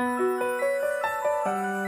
thank you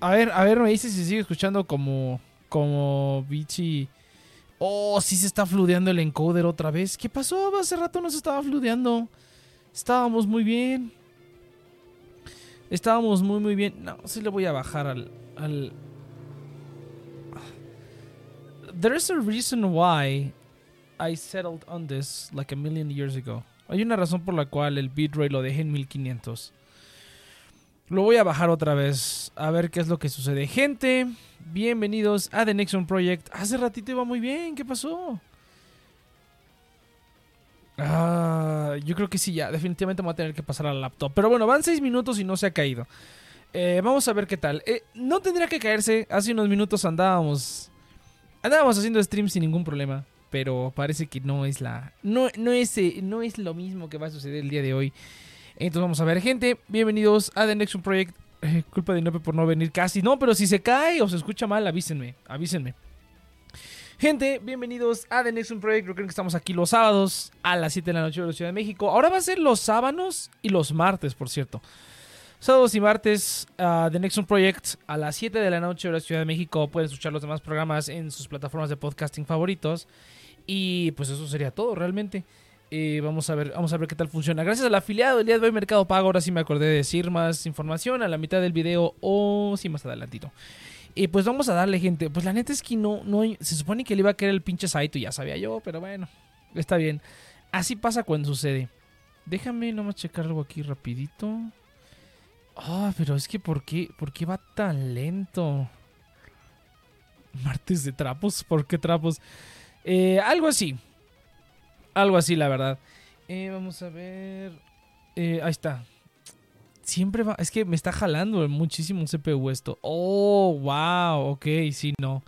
A ver, a ver, me dice si sigue escuchando como. Como Bichi. Oh, sí se está fludeando el encoder otra vez. ¿Qué pasó? Hace rato no se estaba fludeando. Estábamos muy bien. Estábamos muy, muy bien. No, sí le voy a bajar al. al... There's a reason why I settled on this like a million years ago. Hay una razón por la cual el bitrate lo dejé en 1500. Lo voy a bajar otra vez a ver qué es lo que sucede. Gente, bienvenidos a The Nexon Project. Hace ratito iba muy bien, ¿qué pasó? Ah, yo creo que sí, ya. Definitivamente me voy a tener que pasar al laptop. Pero bueno, van 6 minutos y no se ha caído. Eh, vamos a ver qué tal. Eh, no tendría que caerse. Hace unos minutos andábamos. Andábamos haciendo stream sin ningún problema. Pero parece que no es la. No, no, es, eh, no es lo mismo que va a suceder el día de hoy. Entonces vamos a ver, gente. Bienvenidos a The Nexon Project. culpa de Inope por no venir casi. No, pero si se cae o se escucha mal, avísenme. Avísenme. Gente, bienvenidos a The Nexon Project. Recuerden que estamos aquí los sábados a las 7 de la noche de la Ciudad de México. Ahora va a ser los sábados y los martes, por cierto. Sábados y martes, uh, The Nexon Project a las 7 de la noche de la Ciudad de México. Pueden escuchar los demás programas en sus plataformas de podcasting favoritos. Y pues eso sería todo realmente. Eh, vamos a ver, vamos a ver qué tal funciona. Gracias al afiliado del día de hoy Mercado Pago. Ahora sí me acordé de decir más información a la mitad del video o sí más adelantito. Y pues vamos a darle, gente. Pues la neta es que no, no se supone que le iba a querer el pinche Saito, ya sabía yo, pero bueno, está bien. Así pasa cuando sucede. Déjame nomás checar algo aquí rapidito. Ah, pero es que ¿por qué, ¿por qué va tan lento? Martes de trapos, ¿por qué trapos? Eh, algo así. Algo así, la verdad. Eh, vamos a ver. Eh, ahí está. Siempre va. Es que me está jalando muchísimo CPU esto. Oh, wow. Ok, sí, no.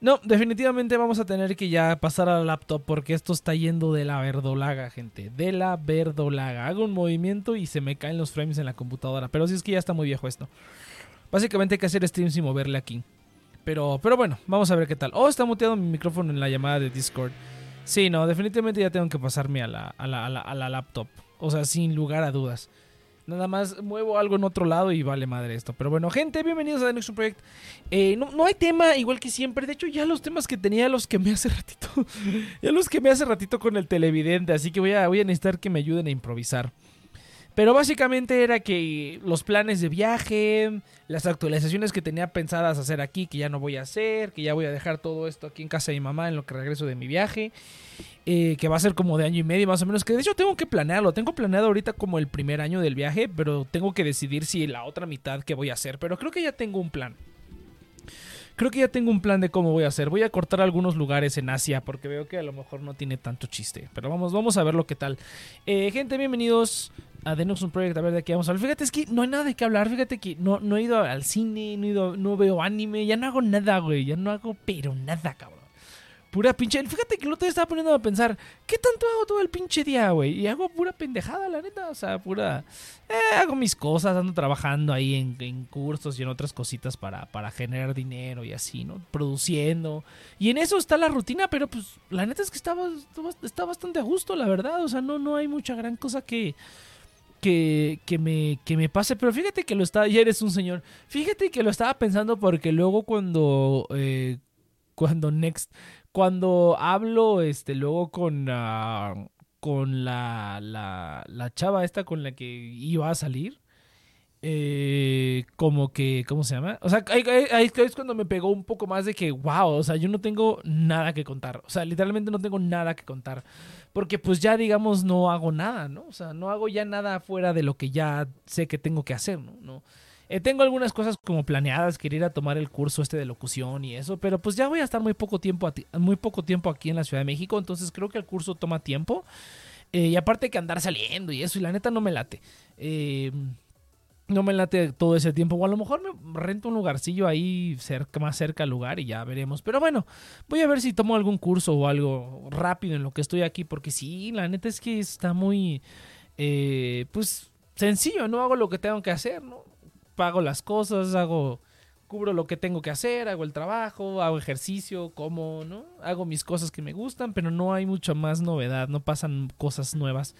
No, definitivamente vamos a tener que ya pasar al laptop porque esto está yendo de la verdolaga, gente. De la verdolaga. Hago un movimiento y se me caen los frames en la computadora. Pero sí es que ya está muy viejo esto. Básicamente hay que hacer streams y moverle aquí. Pero, pero bueno, vamos a ver qué tal. Oh, está muteado mi micrófono en la llamada de Discord. Sí, no, definitivamente ya tengo que pasarme a la, a la, a la, laptop. O sea, sin lugar a dudas. Nada más muevo algo en otro lado y vale madre esto. Pero bueno, gente, bienvenidos a The Next Project. Eh, no, no, hay tema igual que siempre. De hecho, ya los temas que tenía, los que me hace ratito. ya los que me hace ratito con el televidente. Así que voy a, voy a necesitar que me ayuden a improvisar. Pero básicamente era que los planes de viaje, las actualizaciones que tenía pensadas hacer aquí, que ya no voy a hacer, que ya voy a dejar todo esto aquí en casa de mi mamá en lo que regreso de mi viaje, eh, que va a ser como de año y medio más o menos, que de hecho tengo que planearlo, tengo planeado ahorita como el primer año del viaje, pero tengo que decidir si la otra mitad que voy a hacer, pero creo que ya tengo un plan. Creo que ya tengo un plan de cómo voy a hacer. Voy a cortar algunos lugares en Asia porque veo que a lo mejor no tiene tanto chiste. Pero vamos, vamos a ver lo que tal. Eh, gente, bienvenidos a The un Project. A ver de qué vamos a hablar. Fíjate, es que no hay nada de qué hablar. Fíjate que no, no he ido al cine, no, he ido, no veo anime. Ya no hago nada, güey. Ya no hago pero nada, cabrón. Pura pinche. Fíjate que el otro día estaba poniendo a pensar, ¿qué tanto hago todo el pinche día, güey? Y hago pura pendejada, la neta. O sea, pura. Eh, hago mis cosas, ando trabajando ahí en, cursos y en otras cositas para, para generar dinero y así, ¿no? Produciendo. Y en eso está la rutina, pero pues la neta es que estaba, está bastante a gusto, la verdad. O sea, no, no hay mucha gran cosa que. Que, que, me, que me pase, pero fíjate que lo estaba, ya eres un señor, fíjate que lo estaba pensando porque luego cuando, eh, cuando Next, cuando hablo, este, luego con, uh, con la, la, la, chava esta con la que iba a salir, eh, como que, ¿cómo se llama? O sea, ahí, es cuando me pegó un poco más de que, wow, o sea, yo no tengo nada que contar. O sea, literalmente no tengo nada que contar. Porque pues ya, digamos, no hago nada, ¿no? O sea, no hago ya nada fuera de lo que ya sé que tengo que hacer, ¿no? ¿No? Eh, tengo algunas cosas como planeadas, quería ir a tomar el curso este de locución y eso, pero pues ya voy a estar muy poco tiempo, muy poco tiempo aquí en la Ciudad de México, entonces creo que el curso toma tiempo. Eh, y aparte que andar saliendo y eso, y la neta no me late. Eh, no me late todo ese tiempo. O a lo mejor me rento un lugarcillo ahí cerca, más cerca al lugar y ya veremos. Pero bueno, voy a ver si tomo algún curso o algo rápido en lo que estoy aquí. Porque sí, la neta es que está muy, pues, sencillo. No hago lo que tengo que hacer, ¿no? pago las cosas, hago, cubro lo que tengo que hacer, hago el trabajo, hago ejercicio, como, ¿no? Hago mis cosas que me gustan, pero no hay mucha más novedad, no pasan cosas nuevas,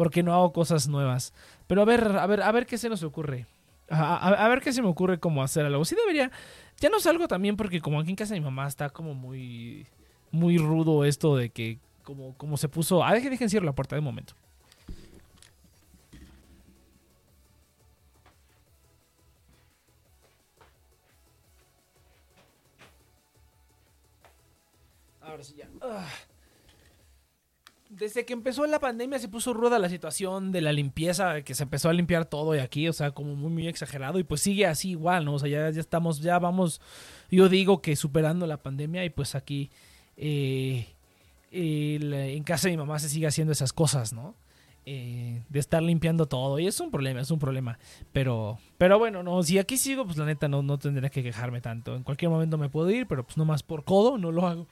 porque no hago cosas nuevas. Pero a ver, a ver, a ver qué se nos ocurre. A, ver qué se me ocurre cómo hacer algo. Sí debería. Ya no salgo también porque como aquí en casa de mi mamá está como muy muy rudo esto de que como, como se puso... Ah, dejen, dejen cierro la puerta de momento. Ahora sí ya. Ah. Desde que empezó la pandemia se puso ruda la situación de la limpieza, que se empezó a limpiar todo de aquí, o sea, como muy, muy exagerado, y pues sigue así igual, ¿no? O sea, ya, ya estamos, ya vamos, yo digo que superando la pandemia, y pues aquí eh, en casa de mi mamá se sigue haciendo esas cosas, ¿no? Eh, de estar limpiando todo. Y es un problema, es un problema. Pero, pero bueno, no, si aquí sigo, pues la neta no, no tendría que quejarme tanto. En cualquier momento me puedo ir, pero pues no más por codo, no lo hago.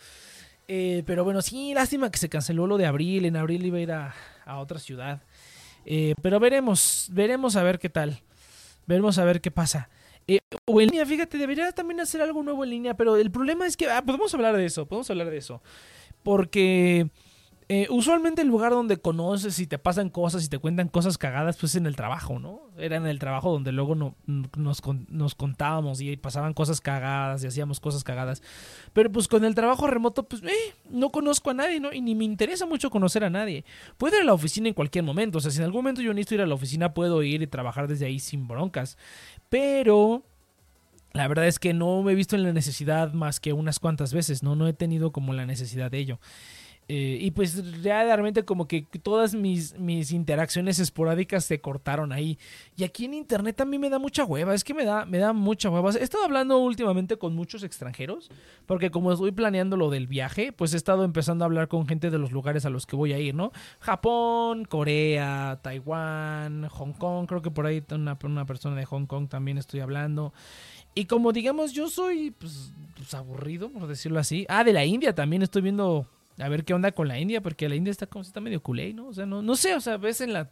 Eh, pero bueno, sí, lástima que se canceló lo de abril. En abril iba a ir a, otra ciudad. pero veremos, veremos a ver qué tal. Veremos a ver qué pasa. Eh, o en línea, fíjate, debería también hacer algo nuevo en línea, pero el problema es que, ah, podemos hablar de eso, podemos hablar de eso. Porque eh, usualmente el lugar donde conoces y te pasan cosas y te cuentan cosas cagadas, pues en el trabajo, ¿no? Era en el trabajo donde luego no, nos, nos, contábamos y pasaban cosas cagadas y hacíamos cosas cagadas. Pero pues con el trabajo remoto, pues eh, no conozco a nadie, ¿no? Y ni me interesa mucho conocer a nadie. Puedo ir a la oficina en cualquier momento, o sea, si en algún momento yo necesito ir a la oficina, puedo ir y trabajar desde ahí sin broncas. Pero... La verdad es que no me he visto en la necesidad más que unas cuantas veces, ¿no? No he tenido como la necesidad de ello. Eh, y pues realmente como que todas mis, mis interacciones esporádicas se cortaron ahí. Y aquí en internet mí me da mucha hueva, es que me da, me da mucha hueva. He estado hablando últimamente con muchos extranjeros, porque como estoy planeando lo del viaje, pues he estado empezando a hablar con gente de los lugares a los que voy a ir, ¿no? Japón, Corea, Taiwán, Hong Kong, creo que por ahí una, una persona de Hong Kong también estoy hablando. Y como digamos, yo soy pues, pues aburrido, por decirlo así. Ah, de la India también estoy viendo a ver qué onda con la India, porque la India está como si está medio culé, ¿no? O sea, no, no sé, o sea, ves en la...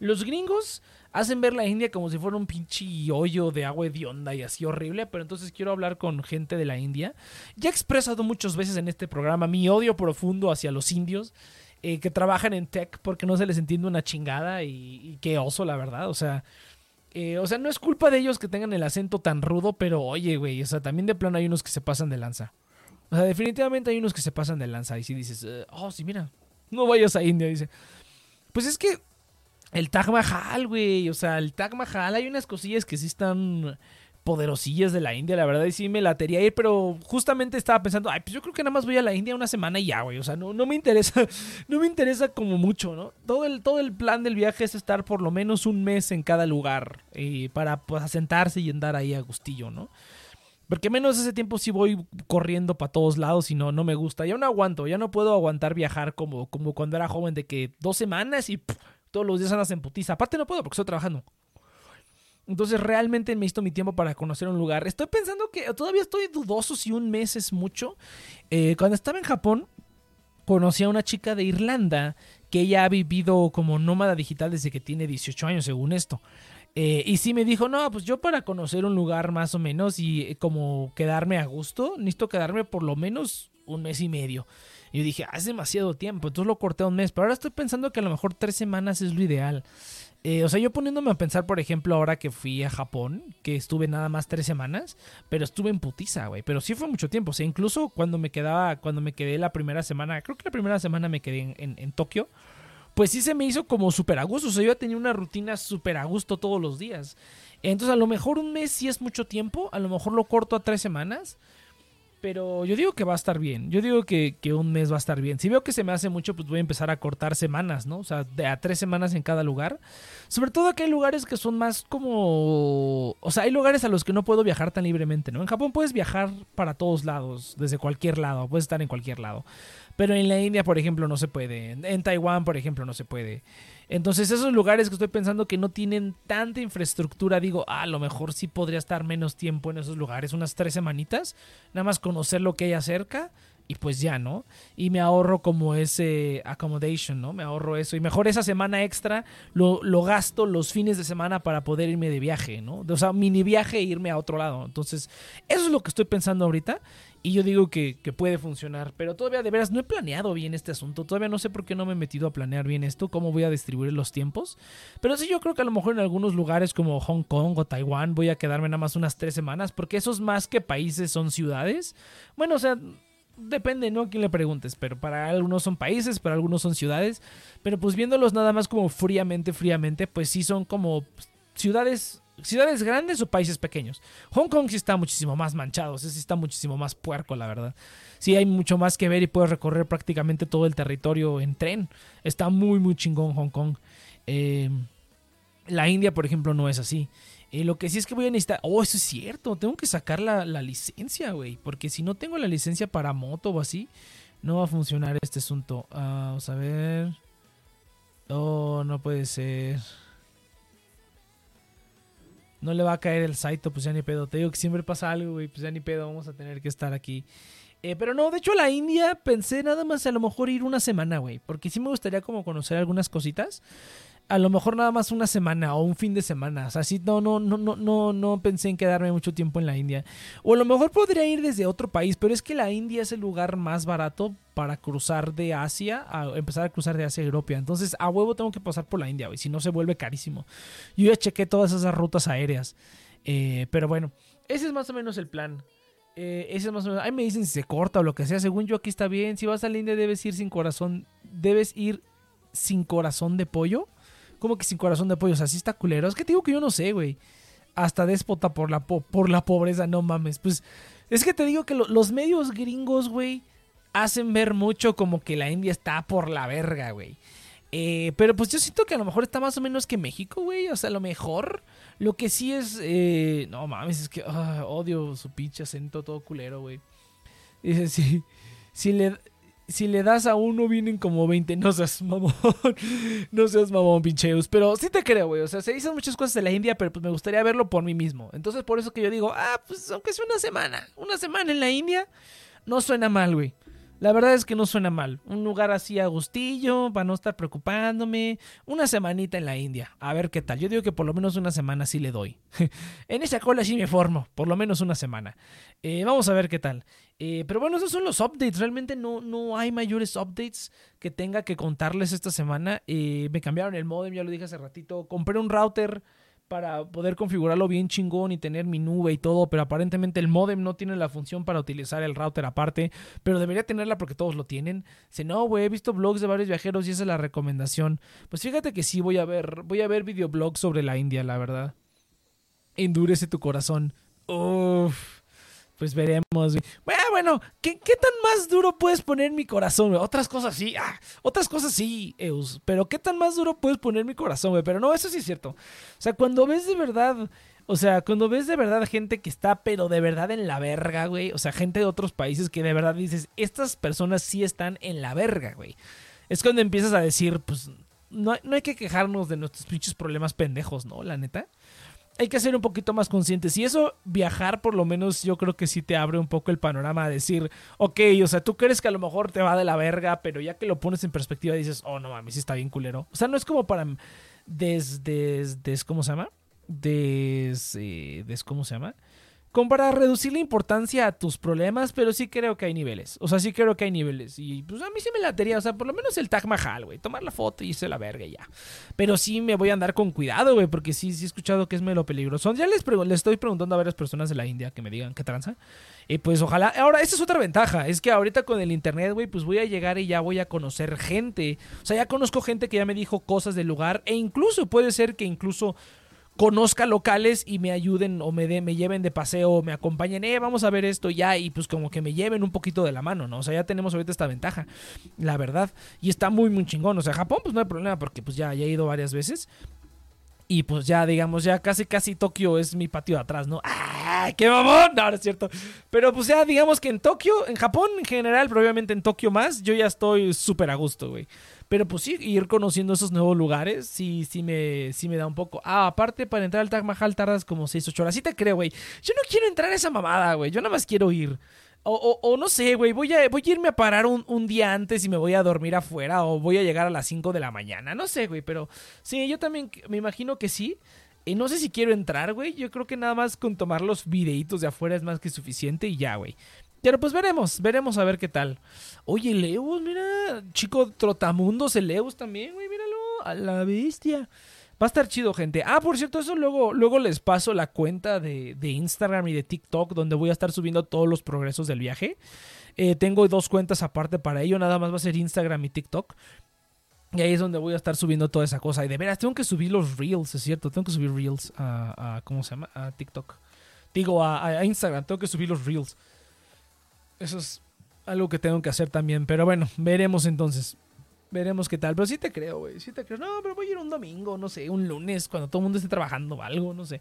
Los gringos hacen ver la India como si fuera un pinche hoyo de agua hedionda y así horrible, pero entonces quiero hablar con gente de la India. Ya he expresado muchas veces en este programa mi odio profundo hacia los indios eh, que trabajan en tech porque no se les entiende una chingada y, qué oso, la verdad. O sea, eh, o sea, no es culpa de ellos que tengan el acento tan rudo, pero oye, güey, o sea, también de plano hay unos que se pasan de lanza. O sea, definitivamente hay unos que se pasan de lanza y si dices, eh, oh, sí, mira, no vayas a India, dice. Pues es que el Taj Mahal, güey, o sea, el Taj Mahal, hay unas cosillas que sí están poderosillas de la India, la verdad, y sí me latería ir, pero justamente estaba pensando, ay, pues yo creo que nada más voy a la India una semana y ya, güey, o sea, no, no me interesa, no me interesa como mucho, ¿no? Todo el, todo el plan del viaje es estar por lo menos un mes en cada lugar eh, para pues, asentarse y andar ahí a gustillo, ¿no? Porque menos ese tiempo sí voy corriendo para todos lados y no, no me gusta. Ya no aguanto, ya no puedo aguantar viajar como, como cuando era joven de que dos semanas y todos los días andas en putiza. Aparte no puedo porque estoy trabajando. Entonces realmente me visto mi tiempo para conocer un lugar. Estoy pensando que todavía estoy dudoso si un mes es mucho. Eh, cuando estaba en Japón, conocí a una chica de Irlanda que ella ha vivido como nómada digital desde que tiene 18 años, según esto. Eh, y sí me dijo, no, pues yo para conocer un lugar más o menos y eh, como quedarme a gusto, necesito quedarme por lo menos un mes y medio. Y yo dije, ah, es demasiado tiempo, entonces lo corté a un mes, pero ahora estoy pensando que a lo mejor tres semanas es lo ideal. Eh, o sea, yo poniéndome a pensar, por ejemplo, ahora que fui a Japón, que estuve nada más tres semanas, pero estuve en putiza, güey. Pero sí fue mucho tiempo. O sea, incluso cuando me quedaba, cuando me quedé la primera semana, creo que la primera semana me quedé en, en Tokio pues sí se me hizo como súper a gusto. O sea, yo tenía una rutina súper a gusto todos los días. Entonces, a lo mejor un mes sí es mucho tiempo, a lo mejor lo corto a tres semanas. Pero yo digo que va a estar bien. Yo digo que, un mes va a estar bien. Si veo que se me hace mucho, pues voy a empezar a cortar semanas, ¿no? O sea, de a tres semanas en cada lugar. Sobre todo que hay lugares que son más como... O sea, hay lugares a los que no puedo viajar tan libremente, ¿no? En Japón puedes viajar para todos lados, desde cualquier lado, puedes estar en cualquier lado. Pero en la India, por ejemplo, no se puede. En Taiwán, por ejemplo, no se puede. Entonces, esos lugares que estoy pensando que no tienen tanta infraestructura, digo, ah, a lo mejor sí podría estar menos tiempo en esos lugares, unas tres semanitas, nada más conocer lo que hay acerca y pues ya, ¿no? Y me ahorro como ese accommodation, ¿no? Me ahorro eso. Y mejor esa semana extra lo, lo gasto los fines de semana para poder irme de viaje, ¿no? O sea, mini viaje e irme a otro lado. Entonces, eso es lo que estoy pensando ahorita. Y yo digo que, que, puede funcionar. Pero todavía de veras no he planeado bien este asunto. Todavía no sé por qué no me he metido a planear bien esto. Cómo voy a distribuir los tiempos. Pero sí yo creo que a lo mejor en algunos lugares como Hong Kong o Taiwán voy a quedarme nada más unas tres semanas. Porque esos más que países son ciudades. Bueno, o sea depende, ¿no? A quién le preguntes, pero para algunos son países, para algunos son ciudades, pero pues viéndolos nada más como fríamente, fríamente, pues sí son como ciudades, ciudades grandes o países pequeños. Hong Kong sí está muchísimo más manchado, sí está muchísimo más puerco, la verdad. Sí hay mucho más que ver y puedes recorrer prácticamente todo el territorio en tren. Está muy, muy chingón Hong Kong. Eh, la India, por ejemplo, no es así. Eh, lo que sí es que voy a necesitar. Oh, eso es cierto. Tengo que sacar la, licencia, güey. Porque si no tengo la licencia para moto o así, no va a funcionar este asunto. Ah, vamos a ver. Oh, no puede ser. No le va a caer el Saito, pues ya ni pedo. Te digo que siempre pasa algo, güey. Pues ya ni pedo. Vamos a tener que estar aquí. Eh, pero no, de hecho, la India pensé nada más a lo mejor ir una semana, güey. Porque sí me gustaría como conocer algunas cositas a lo mejor nada más una semana o un fin de semana. O sea, sí, no, no, no, no, no, no pensé en quedarme mucho tiempo en la India. O a lo mejor podría ir desde otro país, pero es que la India es el lugar más barato para cruzar de Asia, a empezar a cruzar de Asia a Europa. Entonces, a huevo tengo que pasar por la India, güey, si no se vuelve carísimo. Yo ya chequé todas esas rutas aéreas. Eh, pero bueno, ese es más o menos el plan. Eh, ese es más o menos. Ahí me dicen si se corta o lo que sea. Según yo, aquí está bien. Si vas a la India, debes ir sin corazón. Debes ir sin corazón de pollo como que sin corazón de pollo. O sea, sí está culero. Es que te digo que yo no sé, güey. Hasta déspota por la, por la pobreza, no mames. Pues es que te digo que los medios gringos, güey, hacen ver mucho como que la India está por la verga, güey. Eh, pero pues yo siento que a lo mejor está más o menos que México, güey. O sea, a lo mejor. Lo que sí es. Eh, no mames, es que ah, odio su pinche acento todo culero, güey. Dice, sí. Si le, si le das a uno vienen como 20. No seas mamón. no seas mamón, pincheus. Pero sí te creo, güey. O sea, se dicen muchas cosas de la India, pero pues me gustaría verlo por mí mismo. Entonces, por eso que yo digo, ah, pues aunque sea una semana. Una semana en la India, no suena mal, güey. La verdad es que no suena mal. Un lugar así a gustillo, para no estar preocupándome. Una semanita en la India. A ver qué tal. Yo digo que por lo menos una semana sí le doy. en esa cola sí me formo. Por lo menos una semana. Eh, vamos a ver qué tal. Eh, pero bueno, esos son los updates. Realmente no, no hay mayores updates que tenga que contarles esta semana. Eh, me cambiaron el modem, ya lo dije hace ratito. Compré un router para poder configurarlo bien chingón y tener mi nube y todo, pero aparentemente el modem no tiene la función para utilizar el router aparte, pero debería tenerla porque todos lo tienen. Si no, güey, he visto blogs de varios viajeros y esa es la recomendación. Pues fíjate que sí voy a ver, voy a ver videoblogs sobre la India, la verdad. Endurece tu corazón. Uff pues veremos. Bueno, bueno, ¿qué, tan más duro puedes poner mi corazón? Otras cosas sí, ah, otras cosas sí, Eus, pero ¿qué tan más duro puedes poner mi corazón? Güey? Pero no, eso sí es cierto. O sea, cuando ves de verdad, o sea, cuando ves de verdad gente que está, pero de verdad en la verga, güey, o sea, gente de otros países que de verdad dices, estas personas sí están en la verga, güey. Es cuando empiezas a decir, pues, no, no hay que quejarnos de nuestros pinches problemas pendejos, ¿no? La neta hay que ser un poquito más conscientes. Y eso, viajar, por lo menos, yo creo que sí te abre un poco el panorama a decir, ok, o sea, tú crees que a lo mejor te va de la verga, pero ya que lo pones en perspectiva dices, oh, no mames, sí está bien culero. O sea, no es como para. Desde. Des, ¿Cómo se llama? Des, ¿Cómo se llama? Para reducir la importancia a tus problemas, pero sí creo que hay niveles. O sea, sí creo que hay niveles. Y pues a mí sí me latería, o sea, por lo menos el Taj Mahal, güey. Tomar la foto y irse la verga y ya. Pero sí me voy a andar con cuidado, güey, porque sí, sí he escuchado que es medio peligroso. Ya les, les estoy preguntando a varias personas de la India que me digan qué tranza. Y pues ojalá. Ahora, esa es otra ventaja. Es que ahorita con el internet, güey, pues voy a llegar y ya voy a conocer gente. O sea, ya conozco gente que ya me dijo cosas del lugar. E incluso puede ser que incluso conozca locales y me ayuden o me, de, me lleven de paseo o me acompañen, eh, vamos a ver esto ya y pues como que me lleven un poquito de la mano, ¿no? O sea, ya tenemos ahorita esta ventaja, la verdad. Y está muy, muy chingón. O sea, Japón pues no hay problema porque pues ya, ya he ido varias veces. Y pues ya, digamos, ya casi, casi Tokio es mi patio de atrás, ¿no? ¡Ay, qué mamón! No, no es cierto. Pero pues ya, digamos que en Tokio, en Japón en general, probablemente en Tokio más, yo ya estoy súper a gusto, güey. Pero pues sí, ir conociendo esos nuevos lugares, sí, sí me, sí me da un poco. Ah, aparte, para entrar al Taj Mahal tardas como 6, 8 horas. Sí te creo, güey. Yo no quiero entrar a esa mamada, güey. Yo nada más quiero ir. O, no sé, güey, voy a, voy a irme a parar un, un, día antes y me voy a dormir afuera o voy a llegar a las 5 de la mañana. No sé, güey, pero sí, yo también me imagino que sí. Y no sé si quiero entrar, güey. Yo creo que nada más con tomar los videitos de afuera es más que suficiente y ya, güey. Pero pues veremos, veremos a ver qué tal. Oye, Leus, mira, chico trotamundos, el Leus también, güey, míralo, a la bestia. Va a estar chido, gente. Ah, por cierto, eso luego, luego les paso la cuenta de, Instagram y de TikTok donde voy a estar subiendo todos los progresos del viaje. Eh, tengo dos cuentas aparte para ello, nada más va a ser Instagram y TikTok. Y ahí es donde voy a estar subiendo toda esa cosa. Y de veras, tengo que subir los reels, es cierto. Tengo que subir reels a, ¿cómo se llama? A TikTok. Digo, a, a Instagram. Tengo que subir los reels. Eso es algo que tengo que hacer también. Pero bueno, veremos entonces. Veremos qué tal. Pero sí te creo, güey. Sí te creo. No, pero voy a ir un domingo, no sé, un lunes, cuando todo el mundo esté trabajando o algo, no sé.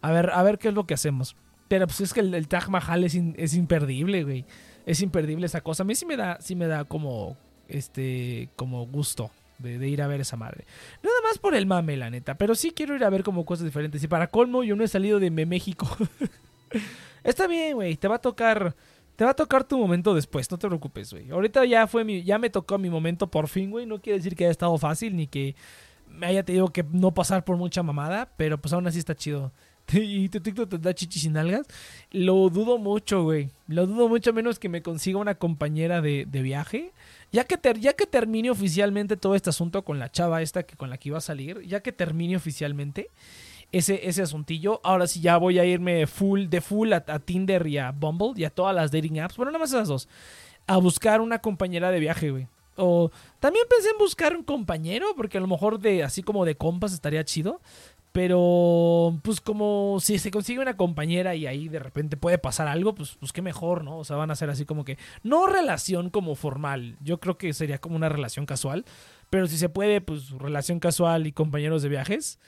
A ver, a ver qué es lo que hacemos. Pero pues es que el, Taj Mahal es, es imperdible, güey. Es imperdible esa cosa. A mí sí me da, sí me da como, este, como gusto de, ir a ver esa madre. Nada más por el mame, la neta. Pero sí quiero ir a ver como cosas diferentes. Y para colmo, yo no he salido de México. Está bien, güey. Te va a tocar te va a tocar tu momento después, no te preocupes, güey. Ahorita ya fue mi, ya me tocó mi momento por fin, güey. No quiere decir que haya estado fácil ni que me haya tenido que no pasar por mucha mamada, pero pues aún así está chido. y tu TikTok te da chichis sin algas. Lo dudo mucho, güey. Lo dudo mucho menos que me consiga una compañera de, de viaje. Ya que, ter, ya que termine oficialmente todo este asunto con la chava esta que con la que iba a salir, ya que termine oficialmente, ese, ese asuntillo. Ahora sí ya voy a irme full, de full a, Tinder y a Bumble y a todas las dating apps. Bueno, nada más esas dos. A buscar una compañera de viaje, güey. O también pensé en buscar un compañero, porque a lo mejor de así como de compas estaría chido. Pero, pues como si se consigue una compañera y ahí de repente puede pasar algo, pues, pues qué mejor, ¿no? O sea, van a ser así como que, no relación como formal, yo creo que sería como una relación casual, pero si se puede, pues relación casual y compañeros de viajes,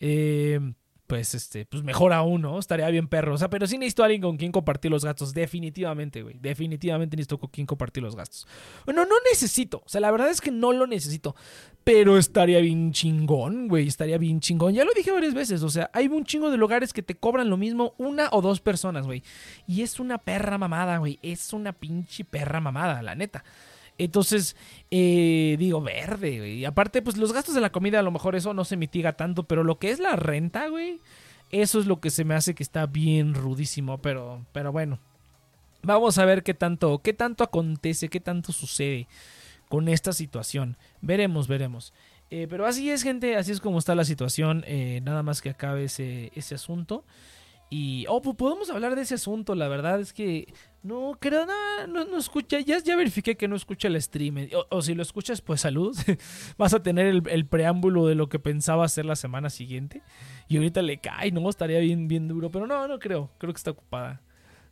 eh, pues este, pues mejor aún, ¿no? Estaría bien perro. O sea, pero sí necesito a alguien con quien compartir los gastos. Definitivamente, güey. Definitivamente necesito con quien compartir los gastos. Bueno, no necesito. O sea, la verdad es que no lo necesito. Pero estaría bien chingón, güey. Estaría bien chingón. Ya lo dije varias veces. O sea, hay un chingo de lugares que te cobran lo mismo una o dos personas, güey. Y es una perra mamada, güey. Es una pinche perra mamada, la neta. Entonces, eh, digo, verde, güey. Y aparte, pues los gastos de la comida a lo mejor eso no se mitiga tanto, pero lo que es la renta, güey, eso es lo que se me hace que está bien rudísimo, pero, pero bueno. Vamos a ver qué tanto, qué tanto acontece, qué tanto sucede con esta situación. Veremos, veremos. Eh, pero así es, gente, así es como está la situación. Eh, nada más que acabe ese, ese asunto. Y, oh, pues podemos hablar de ese asunto. La verdad es que no creo, no, no, no escucha. Ya, ya verifiqué que no escucha el stream. O, si lo escuchas, pues salud. Vas a tener el, preámbulo de lo que pensaba hacer la semana siguiente. Y ahorita le cae, no, estaría bien, bien duro. Pero no, no creo. Creo que está ocupada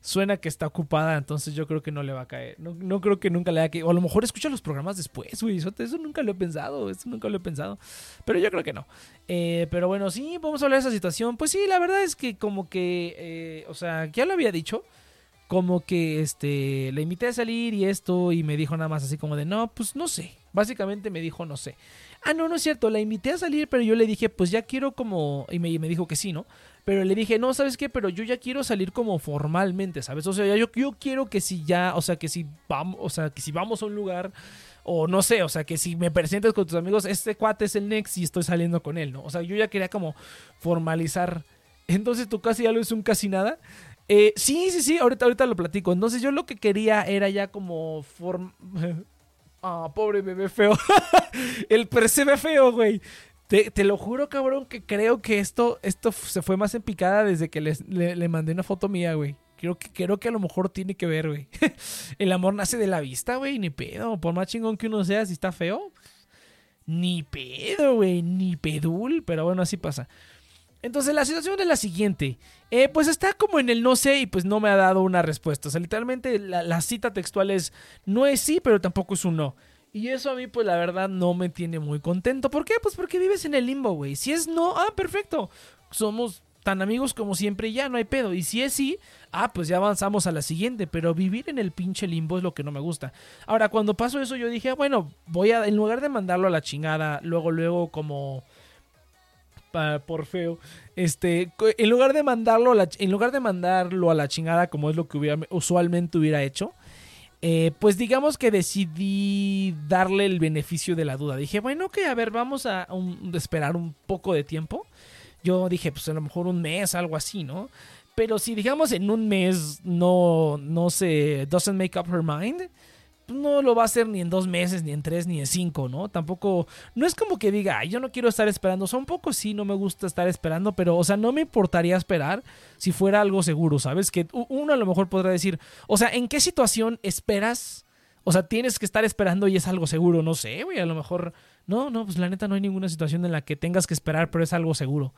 suena que está ocupada, entonces yo creo que no le va a caer. No, no creo que nunca le haya caído. O a lo mejor escucha los programas después, güey. Eso, nunca lo he pensado, eso nunca lo he pensado. Pero yo creo que no. Eh, pero bueno, sí, vamos a hablar de esa situación. Pues sí, la verdad es que como que, eh, o sea, ya lo había dicho. Como que este, le invité a salir y esto, y me dijo nada más así como de, no, pues no sé. Básicamente me dijo, no sé. Ah, no, no es cierto, la invité a salir, pero yo le dije, pues ya quiero como... Y me, me dijo que sí, ¿no? Pero le dije, no, ¿sabes qué? Pero yo ya quiero salir como formalmente, ¿sabes? O sea, yo, yo quiero que si ya, o sea, que si vamos, o sea, que si vamos a un lugar, o no sé, o sea, que si me presentes con tus amigos, este cuate es el next y estoy saliendo con él, ¿no? O sea, yo ya quería como formalizar. Entonces tú casi ya lo es un casi nada. Eh, sí, sí, sí, ahorita, ahorita lo platico. Entonces yo lo que quería era ya como form... Ah, pobre bebé feo. el percebe feo, güey. Te, lo juro, cabrón, que creo que esto, esto se fue más en picada desde que le, mandé una foto mía, güey. Creo que, creo que a lo mejor tiene que ver, güey. El amor nace de la vista, güey, ni pedo. Por más chingón que uno sea, si está feo, ni pedo, güey, ni pedul. Pero bueno, así pasa. Entonces la situación es la siguiente. Eh, pues está como en el no sé y pues no me ha dado una respuesta. O sea, literalmente la, la cita textual es no es sí, pero tampoco es un no. Y eso a mí, pues la verdad, no me tiene muy contento. ¿Por qué? Pues porque vives en el limbo, güey. Si es no, ah, perfecto. Somos tan amigos como siempre, ya no hay pedo. Y si es sí, ah, pues ya avanzamos a la siguiente. Pero vivir en el pinche limbo es lo que no me gusta. Ahora, cuando pasó eso, yo dije, bueno, voy a, en lugar de mandarlo a la chingada, luego, luego, como por feo. Este, en lugar de mandarlo a la, en lugar de mandarlo a la chingada como es lo que usualmente hubiera hecho, eh, pues digamos que decidí darle el beneficio de la duda. Dije, bueno, que a ver, vamos a esperar un poco de tiempo. Yo dije, pues a lo mejor un mes, algo así, ¿no? Pero si digamos en un mes no, no se, doesn't make up her mind, no lo va a hacer ni en dos meses, ni en tres, ni en cinco, ¿no? Tampoco, no es como que diga, Ay, yo no quiero estar esperando, o sea, un poco sí, no me gusta estar esperando, pero, o sea, no me importaría esperar si fuera algo seguro, ¿sabes? Que uno a lo mejor podrá decir, o sea, ¿en qué situación esperas? O sea, tienes que estar esperando y es algo seguro, no sé, güey, a lo mejor, no, no, pues la neta no hay ninguna situación en la que tengas que esperar, pero es algo seguro.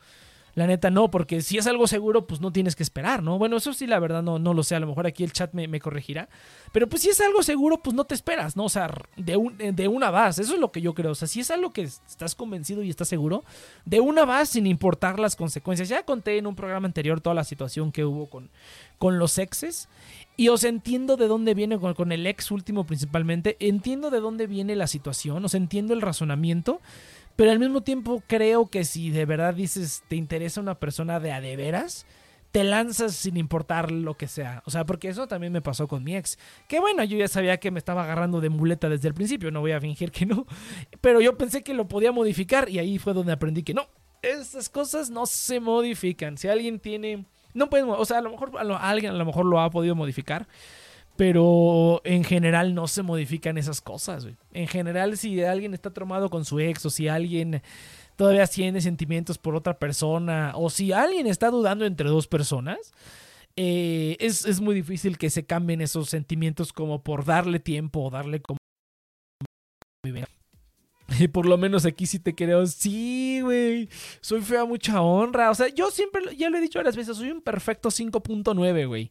La neta no, porque si es algo seguro, pues no tienes que esperar, ¿no? Bueno, eso sí, la verdad no, no lo sé, a lo mejor aquí el chat me, corregirá. Pero pues si es algo seguro, pues no te esperas, ¿no? O sea, de, de una vas, eso es lo que yo creo. O sea, si es algo que estás convencido y estás seguro, de una vas sin importar las consecuencias. Ya conté en un programa anterior toda la situación que hubo con, con los exes. Y os entiendo de dónde viene con, con el ex último principalmente. Entiendo de dónde viene la situación, os entiendo el razonamiento. Pero al mismo tiempo creo que si de verdad dices te interesa una persona de a de veras, te lanzas sin importar lo que sea. O sea, porque eso también me pasó con mi ex. Que bueno, yo ya sabía que me estaba agarrando de muleta desde el principio, no voy a fingir que no. Pero yo pensé que lo podía modificar y ahí fue donde aprendí que no. Esas cosas no se modifican. Si alguien tiene... No puede... O sea, a lo mejor alguien a lo mejor lo ha podido modificar. Pero en general no se modifican esas cosas, En general, si alguien está traumado con su ex o si alguien todavía tiene sentimientos por otra persona o si alguien está dudando entre dos personas, eh, es, muy difícil que se cambien esos sentimientos como por darle tiempo o darle como... Y por lo menos aquí sí te creo. Sí, güey. Soy fea mucha honra. O sea, yo siempre, ya lo he dicho varias veces, soy un perfecto 5.9, güey.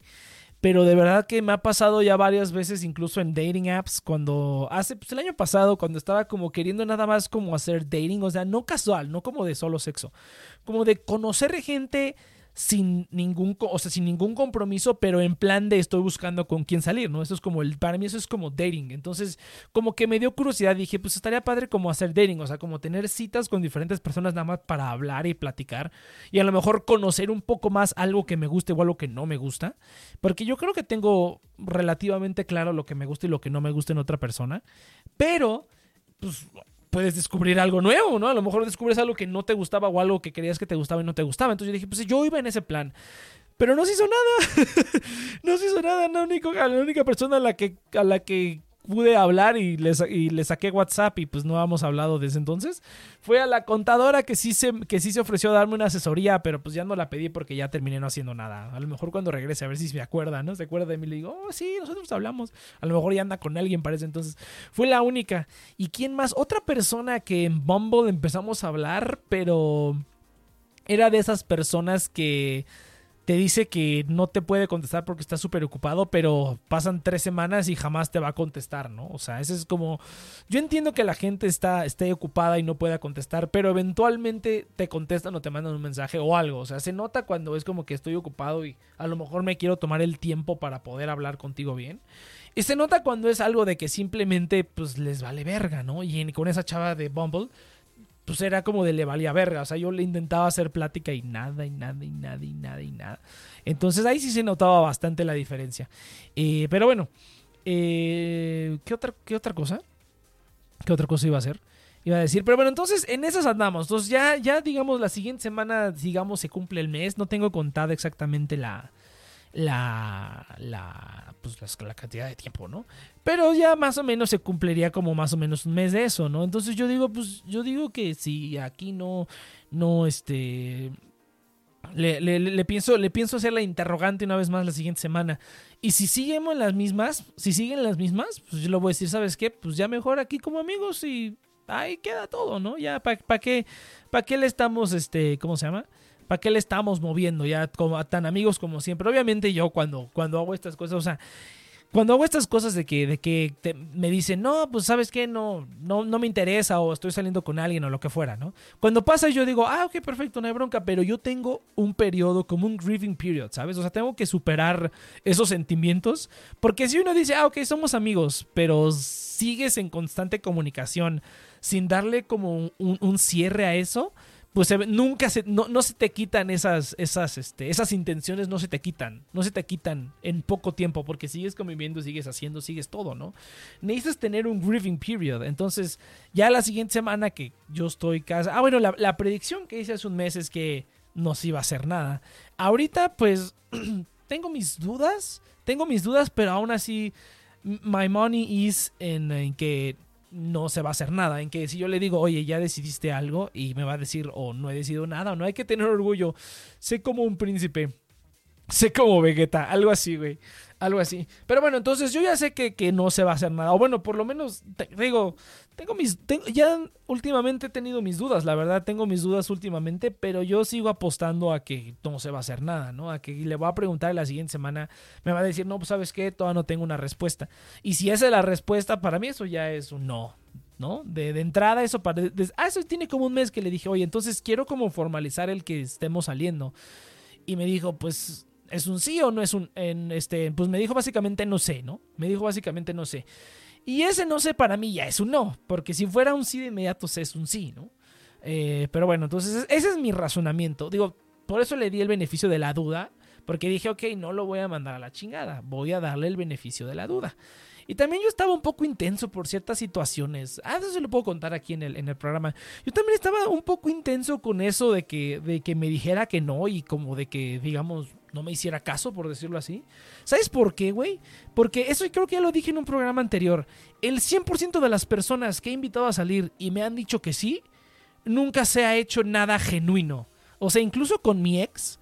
Pero de verdad que me ha pasado ya varias veces, incluso en dating apps, cuando hace, pues el año pasado, cuando estaba como queriendo nada más como hacer dating, o sea, no casual, no como de solo sexo, como de conocer gente sin ningún, o sea, sin ningún compromiso, pero en plan de estoy buscando con quién salir, ¿no? Eso es como el, para mí eso es como dating. Entonces, como que me dio curiosidad, dije, pues estaría padre como hacer dating, o sea, como tener citas con diferentes personas nada más para hablar y platicar y a lo mejor conocer un poco más algo que me guste o algo que no me gusta, porque yo creo que tengo relativamente claro lo que me gusta y lo que no me gusta en otra persona, pero pues puedes descubrir algo nuevo, ¿no? A lo mejor descubres algo que no te gustaba o algo que creías que te gustaba y no te gustaba. Entonces yo dije, pues yo iba en ese plan. Pero no se hizo nada. no se hizo nada. La única, la única persona a la que, a la que pude hablar y le, y le saqué WhatsApp y pues no hemos hablado desde entonces. Fue a la contadora que sí, se, que sí se ofreció a darme una asesoría, pero pues ya no la pedí porque ya terminé no haciendo nada. A lo mejor cuando regrese a ver si se me acuerda, ¿no? Se acuerda de mí le digo, oh sí, nosotros hablamos. A lo mejor ya anda con alguien, parece entonces. Fue la única. ¿Y quién más? Otra persona que en Bumble empezamos a hablar, pero era de esas personas que te dice que no te puede contestar porque está súper ocupado, pero pasan tres semanas y jamás te va a contestar, ¿no? O sea, ese es como... Yo entiendo que la gente está, esté ocupada y no pueda contestar, pero eventualmente te contestan o te mandan un mensaje o algo. O sea, se nota cuando es como que estoy ocupado y a lo mejor me quiero tomar el tiempo para poder hablar contigo bien. Y se nota cuando es algo de que simplemente pues les vale verga, ¿no? Y con esa chava de Bumble pues era como de le valía verga. O sea, yo le intentaba hacer plática y nada, y nada, y nada, y nada, y nada. Entonces ahí sí se notaba bastante la diferencia. Eh, pero bueno, eh, ¿qué, otra, ¿qué otra cosa? ¿Qué otra cosa iba a hacer? Iba a decir, pero bueno, entonces en esas andamos. Entonces ya, ya digamos, la siguiente semana, digamos, se cumple el mes. No tengo contada exactamente la, la, la, pues, la, cantidad de tiempo, ¿no? Pero ya más o menos se cumpliría como más o menos un mes de eso, ¿no? Entonces yo digo, pues yo digo que si aquí no, no, este, le, le, pienso, le pienso hacer la interrogante una vez más la siguiente semana. Y si seguimos las mismas, si siguen las mismas, pues yo le voy a decir, ¿sabes qué? Pues ya mejor aquí como amigos y ahí queda todo, ¿no? Ya, ¿para qué, para qué le estamos, este, ¿cómo se llama? ¿Para qué le estamos moviendo ya como, tan amigos como siempre? Obviamente yo cuando, cuando hago estas cosas, o sea, cuando hago estas cosas de que, de que me dicen, no, pues sabes qué, no, no, no me interesa o estoy saliendo con alguien o lo que fuera, ¿no? Cuando pasa yo digo, ah, ok, perfecto, no hay bronca, pero yo tengo un periodo como un grieving period, ¿sabes? O sea, tengo que superar esos sentimientos, porque si uno dice, ah, ok, somos amigos, pero sigues en constante comunicación sin darle como un cierre a eso, pues nunca se, no, no, se te quitan esas, esas, este, esas intenciones, no se te quitan, no se te quitan en poco tiempo, porque sigues conviviendo, sigues haciendo, sigues todo, ¿no? Necesitas tener un grieving period, entonces ya la siguiente semana que yo estoy casa, ah, bueno, la, la predicción que hice hace un mes es que no se iba a hacer nada. Ahorita, pues, tengo mis dudas, tengo mis dudas, pero aún así, my money is en que no se va a hacer nada. En que si yo le digo, oye, ya decidiste algo y me va a decir, o oh, no he decidido nada, o no hay que tener orgullo. Sé como un príncipe. Sé como Vegeta, algo así, güey. Algo así. Pero bueno, entonces yo ya sé que, que no se va a hacer nada. O bueno, por lo menos, digo, tengo mis. ya últimamente he tenido mis dudas, la verdad, tengo mis dudas últimamente, pero yo sigo apostando a que no se va a hacer nada, ¿no? A que le voy a preguntar la siguiente semana, me va a decir, no, pues sabes qué, todavía no tengo una respuesta. Y si esa es la respuesta, para mí eso ya es un no. ¿no? De, de, entrada, eso para. ah, eso tiene como un mes que le dije, oye, entonces quiero como formalizar el que estemos saliendo. Y me dijo, pues ¿Es un sí o no es un... En este, pues me dijo básicamente no sé, ¿no? Me dijo básicamente no sé. Y ese no sé para mí ya es un no, porque si fuera un sí de inmediato es un sí, ¿no? Eh, pero bueno, entonces ese es mi razonamiento. Digo, por eso le di el beneficio de la duda, porque dije, ok, no lo voy a mandar a la chingada, voy a darle el beneficio de la duda. Y también yo estaba un poco intenso por ciertas situaciones. Ah, eso se lo puedo contar aquí en el, en el programa. Yo también estaba un poco intenso con eso de que, de que me dijera que no y como de que, digamos, no me hiciera caso, por decirlo así. ¿Sabes por qué, güey? Porque eso creo que ya lo dije en un programa anterior. El 100% de las personas que he invitado a salir y me han dicho que sí, nunca se ha hecho nada genuino. O sea, incluso con mi ex,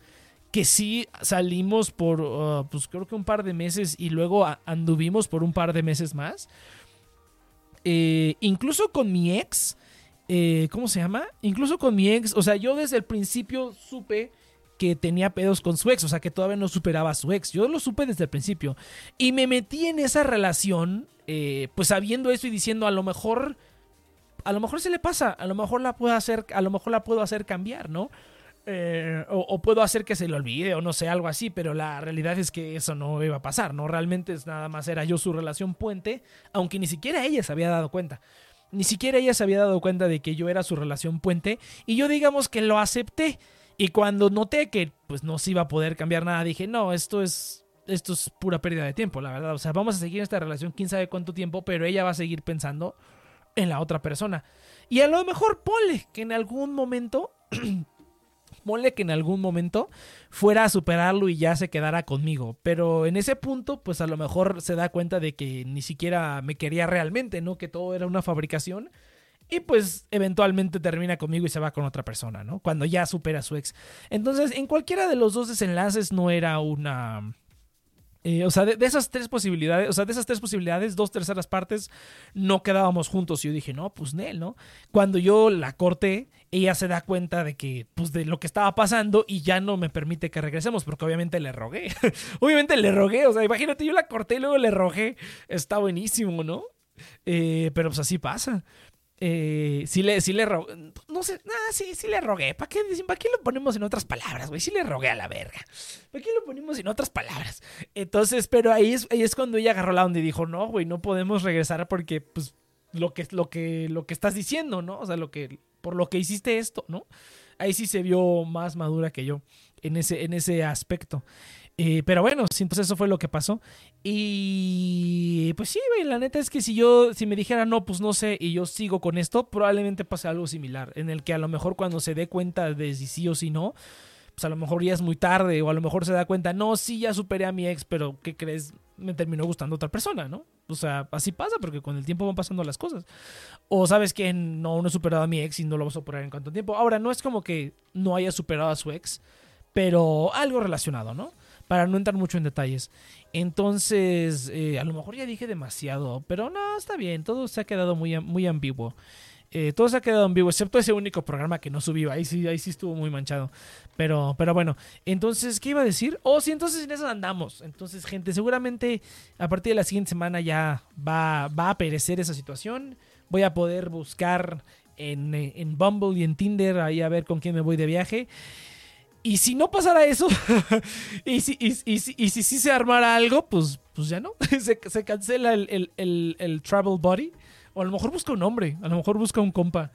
que sí salimos por, uh, pues creo que un par de meses y luego anduvimos por un par de meses más. Eh, incluso con mi ex, eh, ¿cómo se llama? Incluso con mi ex, o sea, yo desde el principio supe que tenía pedos con su ex, o sea, que todavía no superaba a su ex. Yo lo supe desde el principio. Y me metí en esa relación, eh, pues sabiendo eso y diciendo, a lo mejor, a lo mejor se le pasa, a lo mejor la puedo hacer, a lo mejor la puedo hacer cambiar, ¿no? Eh, o, puedo hacer que se le olvide o no sé, algo así, pero la realidad es que eso no iba a pasar, ¿no? Realmente es nada más era yo su relación puente, aunque ni siquiera ella se había dado cuenta. Ni siquiera ella se había dado cuenta de que yo era su relación puente y yo digamos que lo acepté. Y cuando noté que pues no se iba a poder cambiar nada, dije, no, esto es, esto es pura pérdida de tiempo, la verdad. O sea, vamos a seguir esta relación quién sabe cuánto tiempo, pero ella va a seguir pensando en la otra persona. Y a lo mejor ponle que en algún momento ponle que en algún momento fuera a superarlo y ya se quedara conmigo. Pero en ese punto, pues a lo mejor se da cuenta de que ni siquiera me quería realmente, ¿no? Que todo era una fabricación. Y pues eventualmente termina conmigo y se va con otra persona, ¿no? Cuando ya supera a su ex. Entonces, en cualquiera de los dos desenlaces no era una eh, o sea, de, esas tres posibilidades, o sea, de esas tres posibilidades, dos terceras partes no quedábamos juntos. Y yo dije, no, pues Nel, ¿no? Cuando yo la corté, ella se da cuenta de que, pues, de lo que estaba pasando y ya no me permite que regresemos, porque obviamente le rogué. obviamente le rogué, o sea, imagínate, yo la corté y luego le rogué. Está buenísimo, ¿no? Eh, pero pues así pasa. Eh, sí le, sí le rogué. No sé, ah, sí, sí le rogué. ¿Para qué, ¿Para qué lo ponemos en otras palabras, güey? Sí le rogué a la verga. ¿Para qué lo ponemos en otras palabras? Entonces, pero ahí es, ahí es cuando ella agarró la onda y dijo, no, güey, no podemos regresar porque, pues, lo que, lo que, lo que estás diciendo, ¿no? O sea, lo que, por lo que hiciste esto, ¿no? Ahí sí se vio más madura que yo en ese, en ese aspecto. Eh, pero bueno, entonces eso fue lo que pasó. Y pues sí, güey, la neta es que si yo, si me dijera no, pues no sé, y yo sigo con esto, probablemente pase algo similar, en el que a lo mejor cuando se dé cuenta de si sí o si no, pues a lo mejor ya es muy tarde, o a lo mejor se da cuenta, no, sí, ya superé a mi ex, pero ¿qué crees? Me terminó gustando otra persona, ¿no? O sea, así pasa, porque con el tiempo van pasando las cosas. O sabes que no, no he superado a mi ex y no lo vas a superar en cuánto tiempo. Ahora, no es como que no haya superado a su ex, pero algo relacionado, ¿no? Para no entrar mucho en detalles. Entonces, eh, a lo mejor ya dije demasiado, pero no, está bien, todo se ha quedado muy, muy ambiguo. Eh, todo se ha quedado ambiguo, excepto ese único programa que no subió. Ahí sí, ahí sí estuvo muy manchado. Pero, pero bueno, entonces, ¿qué iba a decir? Oh, sí, entonces en eso andamos. Entonces, gente, seguramente a partir de la siguiente semana ya va, va a perecer esa situación. Voy a poder buscar en, en Bumble y en Tinder ahí a ver con quién me voy de viaje. Y si no pasara eso, y, si, y, y, y, si sí se armara algo, pues, pues ya no. se, se, cancela el, el, el, el, travel body. O a lo mejor busca un hombre, a lo mejor busca un compa.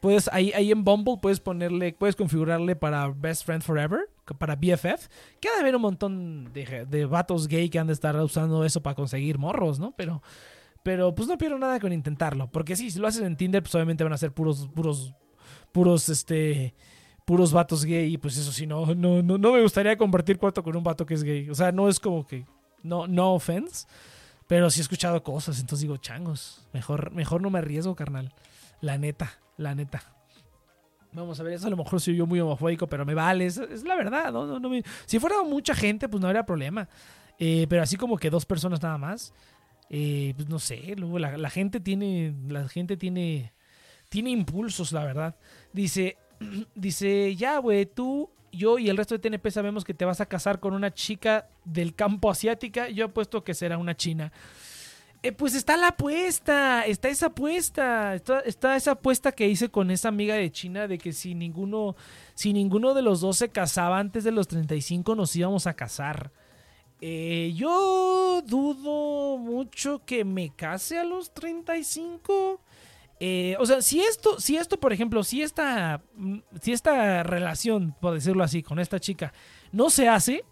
Puedes, ahí, ahí en Bumble puedes ponerle, puedes configurarle para Best Friend Forever, para BFF. Que ha de haber un montón de, de vatos gay que han de estar usando eso para conseguir morros, ¿no? Pero, pero pues no pierdo nada con intentarlo. Porque sí, si lo haces en Tinder, pues obviamente van a ser puros, puros, puros, este, puros vatos gay. Y pues eso sí, no, no, no, me gustaría compartir cuarto con un vato que es gay. O sea, no es como que, no, no offense. Pero sí he escuchado cosas, entonces digo, changos, mejor, mejor no me arriesgo, carnal. La neta la neta. Vamos a ver, eso a lo mejor soy yo muy homofóbico, pero me vale, es, la verdad. si fuera mucha gente, pues no habría problema. Eh, pero así como que dos personas nada más, eh, pues no sé, luego la, gente tiene, la gente tiene, tiene impulsos, la verdad. Dice, dice, ya, güey, tú, yo y el resto de TNP sabemos que te vas a casar con una chica del campo asiática. Yo apuesto que será una china. Eh, pues está la apuesta, está esa apuesta, está, esa apuesta que hice con esa amiga de China de que si ninguno, si ninguno de los dos se casaba antes de los 35 nos íbamos a casar. Eh, yo dudo mucho que me case a los 35. Eh, o sea, si esto, si esto, por ejemplo, si esta, mm, si esta relación, por decirlo así, con esta chica no se hace,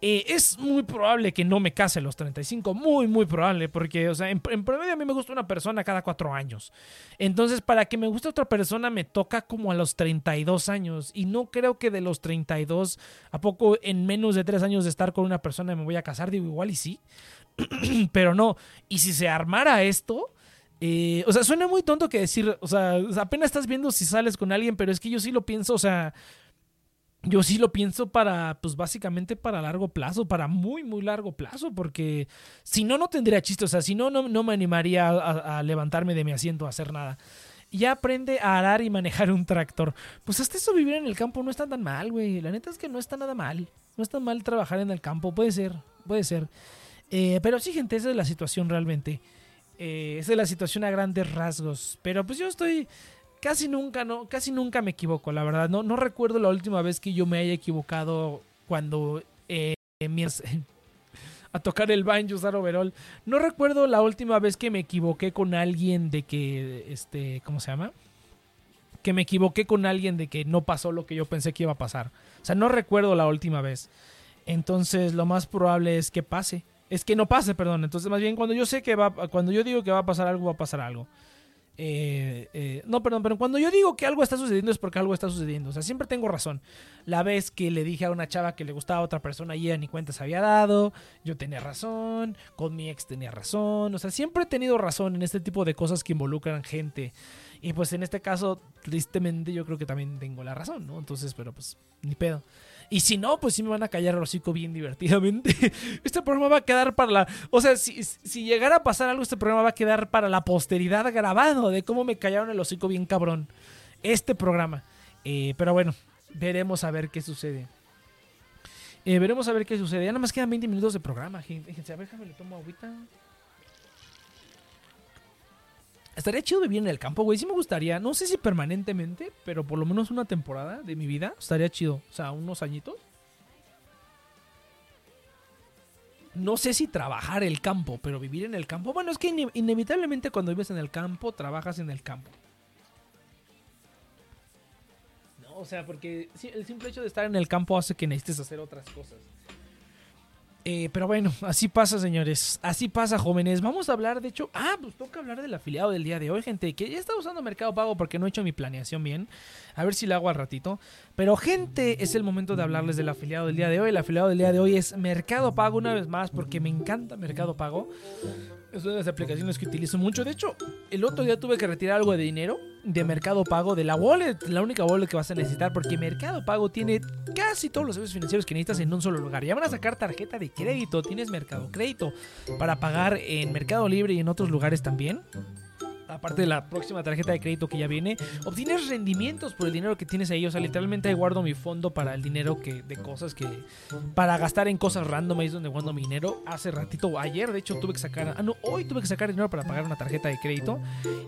eh, es muy probable que no me case a los 35, muy, muy probable, porque, o sea, en, promedio a mí me gusta una persona cada cuatro años. Entonces, para que me guste otra persona me toca como a los 32 años, y no creo que de los 32, ¿a poco en menos de tres años de estar con una persona me voy a casar? Digo, igual y sí, pero no. Y si se armara esto... Eh, o sea, suena muy tonto que decir, o sea, apenas estás viendo si sales con alguien, pero es que yo sí lo pienso, o sea, yo sí lo pienso para, pues básicamente para largo plazo, para muy, muy largo plazo, porque si no, no tendría chiste, o sea, si no, no, me animaría a, levantarme de mi asiento a hacer nada. Ya aprende a arar y manejar un tractor. Pues hasta eso vivir en el campo no está tan mal, güey. La neta es que no está nada mal. No está mal trabajar en el campo, puede ser, puede ser. Eh, pero sí, gente, esa es la situación realmente. Eh, esa es la situación a grandes rasgos. Pero pues yo estoy casi nunca, no, casi nunca me equivoco, la verdad. No, no recuerdo la última vez que yo me haya equivocado cuando eh, a tocar el banjo, usar overall. No recuerdo la última vez que me equivoqué con alguien de que, este, ¿cómo se llama? Que me equivoqué con alguien de que no pasó lo que yo pensé que iba a pasar. O sea, no recuerdo la última vez. Entonces, lo más probable es que pase. Es que no pase, perdón. Entonces, más bien, cuando yo sé que va, cuando yo digo que va a pasar algo, va a pasar algo. Eh, eh, no, perdón, pero cuando yo digo que algo está sucediendo es porque algo está sucediendo. O sea, siempre tengo razón. La vez que le dije a una chava que le gustaba a otra persona y ella ni cuenta se había dado, yo tenía razón, con mi ex tenía razón. O sea, siempre he tenido razón en este tipo de cosas que involucran gente. Y pues en este caso, tristemente, yo creo que también tengo la razón, ¿no? Entonces, pero pues, ni pedo. Y si no, pues sí me van a callar el hocico bien divertidamente. Este programa va a quedar para la... O sea, si, si llegara a pasar algo, este programa va a quedar para la posteridad grabado de cómo me callaron el hocico bien cabrón. Este programa. Eh, pero bueno, veremos a ver qué sucede. Eh, veremos a ver qué sucede. Ya nada más quedan 20 minutos de programa, gente. A ver, déjame le tomo agüita. Estaría chido vivir en el campo, güey. Sí me gustaría. No sé si permanentemente, pero por lo menos una temporada de mi vida estaría chido. O sea, unos añitos. No sé si trabajar el campo, pero vivir en el campo. Bueno, es que inevitablemente cuando vives en el campo, trabajas en el campo. No, o sea, porque el simple hecho de estar en el campo hace que necesites hacer otras cosas. Eh, pero bueno, así pasa, señores. Así pasa, jóvenes. Vamos a hablar, de hecho. Ah, pues toca hablar del afiliado del día de hoy, gente. Que ya está usando Mercado Pago porque no he hecho mi planeación bien. A ver si lo hago al ratito. Pero, gente, es el momento de hablarles del afiliado del día de hoy. El afiliado del día de hoy es Mercado Pago, una vez más, porque me encanta Mercado Pago. Es una de las aplicaciones que utilizo mucho. De hecho, el otro día tuve que retirar algo de dinero de Mercado Pago, de la wallet, la única wallet que vas a necesitar, porque Mercado Pago tiene casi todos los servicios financieros que necesitas en un solo lugar. Ya van a sacar tarjeta de crédito, tienes Mercado Crédito para pagar en Mercado Libre y en otros lugares también aparte de la próxima tarjeta de crédito que ya viene, obtienes rendimientos por el dinero que tienes ahí. O sea, literalmente ahí guardo mi fondo para el dinero que de cosas que. para gastar en cosas random. Ahí es donde guardo mi dinero. Hace ratito, ayer, de hecho, tuve que sacar. Ah, no, hoy tuve que sacar dinero para pagar una tarjeta de crédito.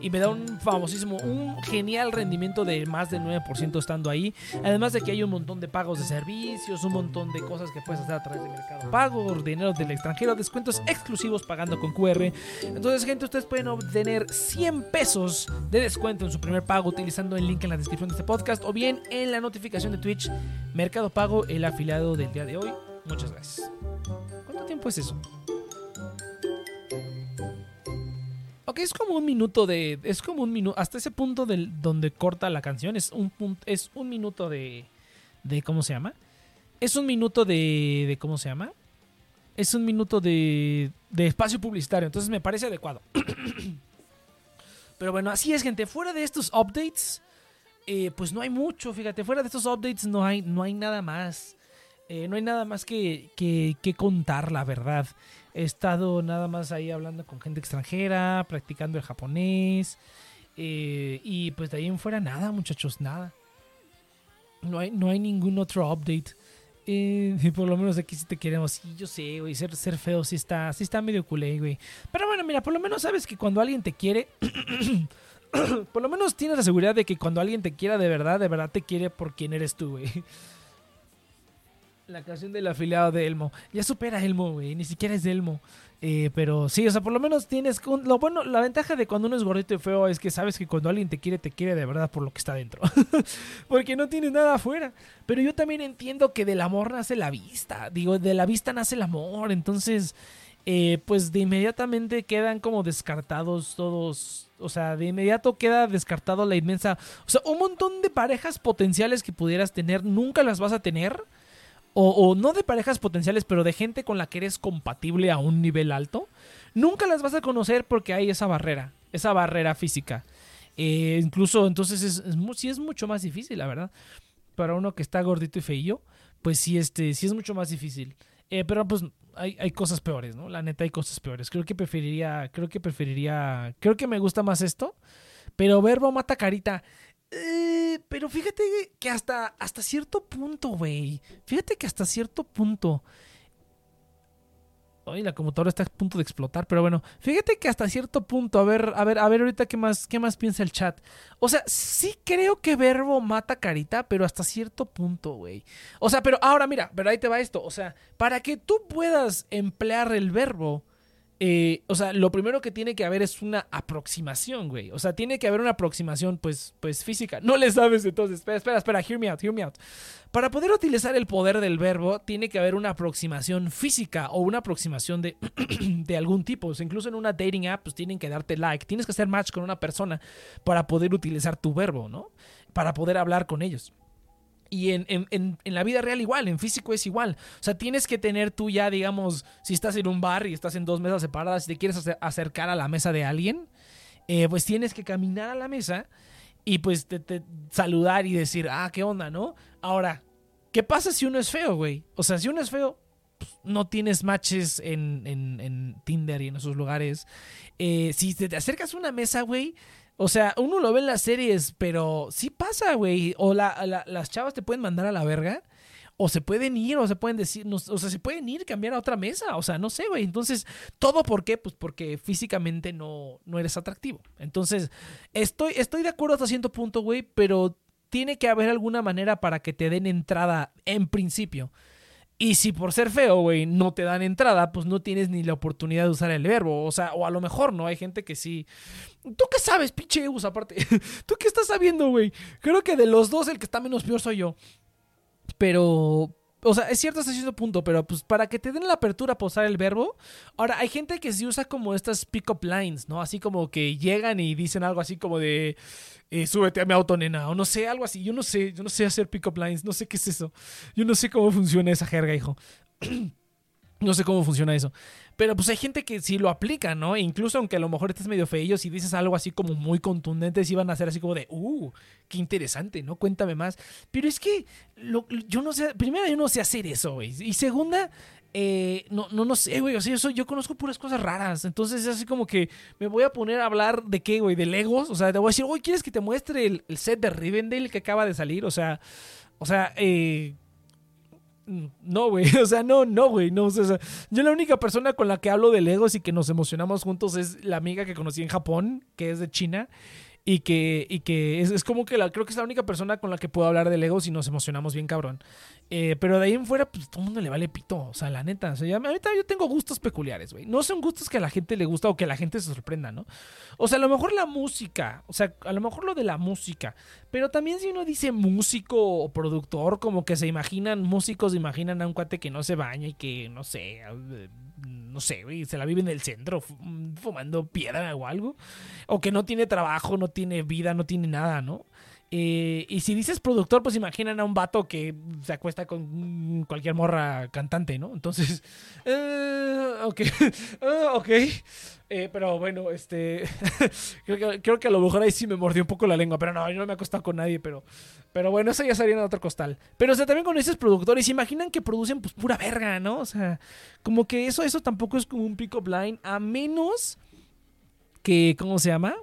Y me da un famosísimo, un genial rendimiento de más del 9% estando ahí. Además de que hay un montón de pagos de servicios, un montón de cosas que puedes hacer a través de Mercado Pago, dinero del extranjero, descuentos exclusivos pagando con QR. Entonces, gente, ustedes pueden obtener 100 100 pesos de descuento en su primer pago utilizando el link en la descripción de este podcast o bien en la notificación de Twitch Mercado Pago, el afiliado del día de hoy. Muchas gracias. ¿Cuánto tiempo es eso? Ok, es como un minuto de. Es como un minuto. Hasta ese punto del, donde corta la canción. Es un punto. Es un minuto de. de ¿Cómo se llama? Es un minuto de. de ¿Cómo se llama? Es un minuto de. de espacio publicitario. Entonces me parece adecuado. Pero bueno, así es, gente. Fuera de estos updates. Eh, pues no hay mucho, fíjate. Fuera de estos updates no hay, no hay nada más. Eh, no hay nada más que, que, que contar, la verdad. He estado nada más ahí hablando con gente extranjera, practicando el japonés. Eh, y pues de ahí en fuera nada, muchachos, nada. No hay, no hay ningún otro update. Eh, por lo menos aquí sí te queremos. Sí, yo sé, güey. Ser, ser feo sí está, sí está medio culé, güey. Pero bueno, mira, por lo menos sabes que cuando alguien te quiere. por lo menos tienes la seguridad de que cuando alguien te quiera de verdad, de verdad te quiere por quien eres tú, güey. La canción del afiliado de Elmo. Ya supera Elmo, güey. Ni siquiera es Elmo. Eh, pero sí, o sea, por lo menos tienes. Lo bueno, la ventaja de cuando uno es gordito y feo es que sabes que cuando alguien te quiere, te quiere de verdad por lo que está dentro. Porque no tienes nada afuera. Pero yo también entiendo que del amor nace la vista. Digo, de la vista nace el amor. Entonces, eh, pues de inmediatamente quedan como descartados todos. O sea, de inmediato queda descartado la inmensa. O sea, un montón de parejas potenciales que pudieras tener, nunca las vas a tener o, no de parejas potenciales, pero de gente con la que eres compatible a un nivel alto, nunca las vas a conocer porque hay esa barrera, esa barrera física. Eh, incluso entonces es, sí es mucho más difícil, la verdad. Para uno que está gordito y feillo, pues sí, este, sí es mucho más difícil. Eh, pero pues hay, hay, cosas peores, ¿no? La neta hay cosas peores. Creo que preferiría, creo que preferiría, creo que me gusta más esto. Pero verbo mata carita. Eh, pero fíjate que hasta, hasta cierto punto, güey. Fíjate que hasta cierto punto. Ay, la computadora está a punto de explotar, pero bueno, fíjate que hasta cierto punto, a ver, a ver, a ver ahorita qué más, qué más piensa el chat. O sea, sí creo que verbo mata carita, pero hasta cierto punto, güey. O sea, pero ahora mira, pero ahí te va esto. O sea, para que tú puedas emplear el verbo, eh, o sea, lo primero que tiene que haber es una aproximación, güey. O sea, tiene que haber una aproximación, pues, pues física. No le sabes entonces. Espera, espera, espera. Hear me out, hear me out. Para poder utilizar el poder del verbo, tiene que haber una aproximación física o una aproximación de, de algún tipo. O sea, incluso en una dating app, pues tienen que darte like. Tienes que hacer match con una persona para poder utilizar tu verbo, ¿no? Para poder hablar con ellos. Y en, en, en, la vida real igual, en físico es igual. O sea, tienes que tener tú ya, digamos, si estás en un bar y estás en dos mesas separadas y te quieres acercar a la mesa de alguien, eh, pues tienes que caminar a la mesa y pues te, saludar y decir, ah, ¿qué onda, no? Ahora, ¿qué pasa si uno es feo, güey? O sea, si uno es feo, pues, no tienes matches en, en, Tinder y en esos lugares. Eh, si te acercas a una mesa, güey, o sea, uno lo ve en las series, pero sí pasa, güey. O las chavas te pueden mandar a la verga. O se pueden ir, o se pueden decir, o sea, se pueden ir, cambiar a otra mesa. O sea, no sé, güey. Entonces, ¿todo por qué? Pues porque físicamente no, no eres atractivo. Entonces, estoy, estoy de acuerdo hasta cierto punto, güey, pero tiene que haber alguna manera para que te den entrada en principio. Y si por ser feo, güey, no te dan entrada, pues no tienes ni la oportunidad de usar el verbo. O sea, o a lo mejor no, hay gente que sí. ¿Tú qué sabes, pinche Eus, aparte? ¿Tú qué estás sabiendo, güey? Creo que de los dos el que está menos peor soy yo. Pero, o sea, es cierto hasta cierto punto, pero pues para que te den la apertura para usar el verbo. Ahora, hay gente que sí usa como estas pick-up lines, ¿no? Así como que llegan y dicen algo así como de. Eh, súbete a mi auto, nena. O no sé, algo así. Yo no sé, yo no sé hacer pick-up lines. No sé qué es eso. Yo no sé cómo funciona esa jerga, hijo. no sé cómo funciona eso. Pero pues hay gente que sí lo aplica, ¿no? E incluso aunque a lo mejor estés medio feillo, si dices algo así como muy contundente, sí van a ser así como de, uh, qué interesante, ¿no? Cuéntame más. Pero es que yo no sé, primero yo no sé hacer eso, güey. Y segunda, eh, no, no, no sé, güey. O sea, yo conozco puras cosas raras. Entonces es así como que me voy a poner a hablar de qué, güey, de Legos. O sea, te voy a decir, oye, ¿quieres que te muestre el, el set de Rivendell que acaba de salir? O sea, o sea, eh no, güey. O sea, no, no, güey. No, o sea, yo la única persona con la que hablo de Legos y que nos emocionamos juntos es la amiga que conocí en Japón, que es de China. Y que, y que es, como que la, creo que es la única persona con la que puedo hablar del ego si nos emocionamos bien cabrón. Eh, pero de ahí en fuera, pues todo el mundo le vale pito. O sea, la neta. O sea, ahorita yo tengo gustos peculiares, güey. No son gustos que a la gente le gusta o que la gente se sorprenda, ¿no? O sea, a lo mejor la música. O sea, a lo mejor lo de la música. Pero también si uno dice músico o productor, como que se imaginan, músicos imaginan a un cuate que no se baña y que, no sé, no sé, güey, se la vive en el centro fumando piedra o algo. O que no tiene trabajo, no tiene vida, no tiene nada, ¿no? Eh, y si dices productor, pues imaginan a un vato que se acuesta con cualquier morra cantante, ¿no? Entonces, eh, ok, ah, ok. Eh, pero bueno, este, creo, que, a lo mejor ahí sí me mordió un poco la lengua, pero no, yo no me he acostado con nadie, pero, pero bueno, eso ya sería en otro costal. Pero o sea, también con esos productores, imaginan que producen pues pura verga, ¿no? O sea, como que eso, eso tampoco es como un pick-up line, a menos que, ¿cómo se llama?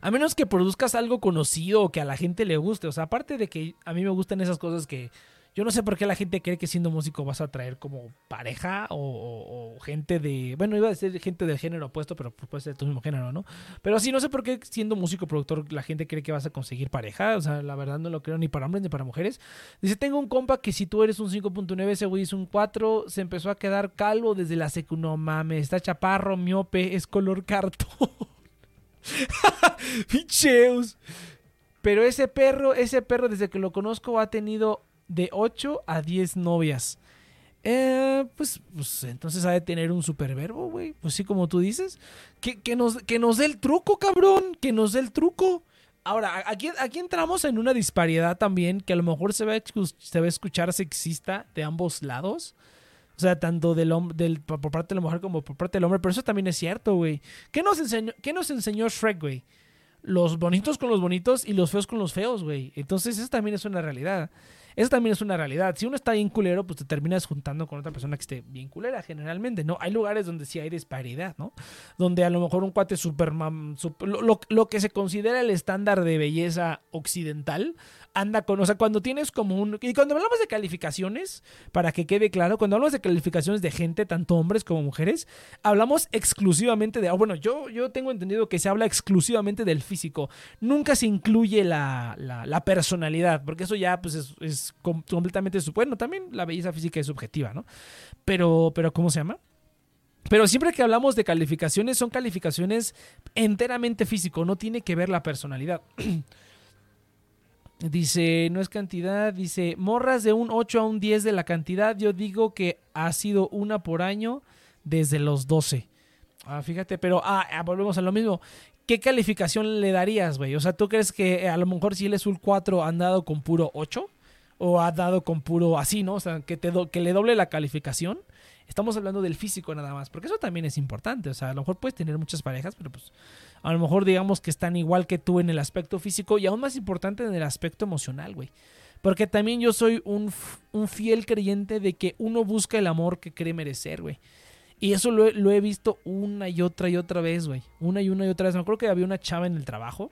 A menos que produzcas algo conocido o que a la gente le guste. O sea, aparte de que a mí me gustan esas cosas que yo no sé por qué la gente cree que siendo músico vas a traer como pareja o, gente de. Bueno, iba a decir gente del género opuesto, pero pues puede ser tu mismo género, ¿no? Pero sí, no sé por qué siendo músico productor la gente cree que vas a conseguir pareja. O sea, la verdad no lo creo ni para hombres ni para mujeres. Dice: Tengo un compa que si tú eres un 5.9, ese güey es un 4. Se empezó a quedar calvo desde la secu. No mames, está chaparro, miope, es color cartón. Picheus. Pero ese perro, ese perro desde que lo conozco ha tenido de 8 a 10 novias. Eh, pues, pues, entonces ha de tener un superverbo, güey. Pues sí, como tú dices. Que, nos, que nos dé el truco, cabrón. Que nos dé el truco. Ahora, aquí, aquí entramos en una disparidad también que a lo mejor se se va a escuchar sexista de ambos lados. O sea, tanto del, del, por parte de la mujer como por parte del hombre. Pero eso también es cierto, güey. ¿Qué nos enseñó, qué nos enseñó Shrek, güey? Los bonitos con los bonitos y los feos con los feos, güey. Entonces, eso también es una realidad. Eso también es una realidad. Si uno está bien culero, pues te terminas juntando con otra persona que esté bien culera, generalmente, ¿no? Hay lugares donde sí hay disparidad, ¿no? Donde a lo mejor un cuate super, lo, lo, que se considera el estándar de belleza occidental, anda con, o sea, cuando tienes como un... Y cuando hablamos de calificaciones, para que quede claro, cuando hablamos de calificaciones de gente, tanto hombres como mujeres, hablamos exclusivamente de... bueno, yo, yo tengo entendido que se habla exclusivamente del físico. Nunca se incluye la, la, personalidad, porque eso ya pues es, es completamente... Bueno, también la belleza física es subjetiva, ¿no? Pero, pero ¿cómo se llama? Pero siempre que hablamos de calificaciones, son calificaciones enteramente físico, no tiene que ver la personalidad. Dice, no es cantidad, dice, morras de un 8 a un 10 de la cantidad, yo digo que ha sido una por año desde los 12. Ah, fíjate, pero ah, ah, volvemos a lo mismo. ¿Qué calificación le darías, güey? O sea, ¿tú crees que eh, a lo mejor si él es un 4 han dado con puro 8? ¿O ha dado con puro así, no? O sea, que, te que le doble la calificación. Estamos hablando del físico nada más, porque eso también es importante. O sea, a lo mejor puedes tener muchas parejas, pero pues a lo mejor digamos que están igual que tú en el aspecto físico y aún más importante en el aspecto emocional, güey. Porque también yo soy un, fiel creyente de que uno busca el amor que cree merecer, güey. Y eso lo, lo, he visto una y otra y otra vez, güey. Una y una y otra vez. Me acuerdo que había una chava en el trabajo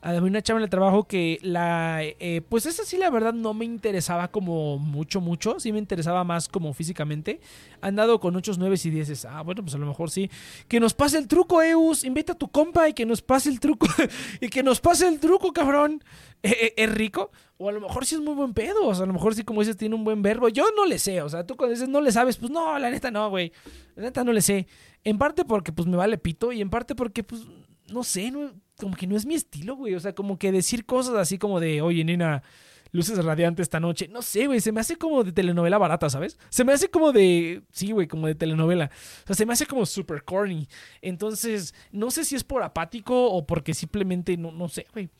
había una chava en el trabajo que la eh, pues esa sí la verdad no me interesaba como mucho mucho. Sí me interesaba más como físicamente. Han dado con 8, 9 y 10 ah bueno pues a lo mejor sí. Que nos pase el truco Eus. Invita a tu compa y que nos pase el truco. Y que nos pase el truco cabrón. ¿E, e, ¿Es, rico o a lo mejor sí es muy buen pedo. O sea a lo mejor sí como dices tiene un buen verbo. Yo no le sé. O sea tú cuando dices no le sabes pues no la neta no güey. La neta no le sé. En parte porque pues me vale pito y en parte porque pues no sé no como que no es mi estilo, güey. O sea, como que decir cosas así como de, oye, nena, luces radiantes esta noche. No sé, güey, se me hace como de telenovela barata, ¿sabes? Se me hace como de, sí, güey, como de telenovela. O sea, se me hace como super corny. Entonces, no sé si es por apático o porque simplemente, no, no sé, güey.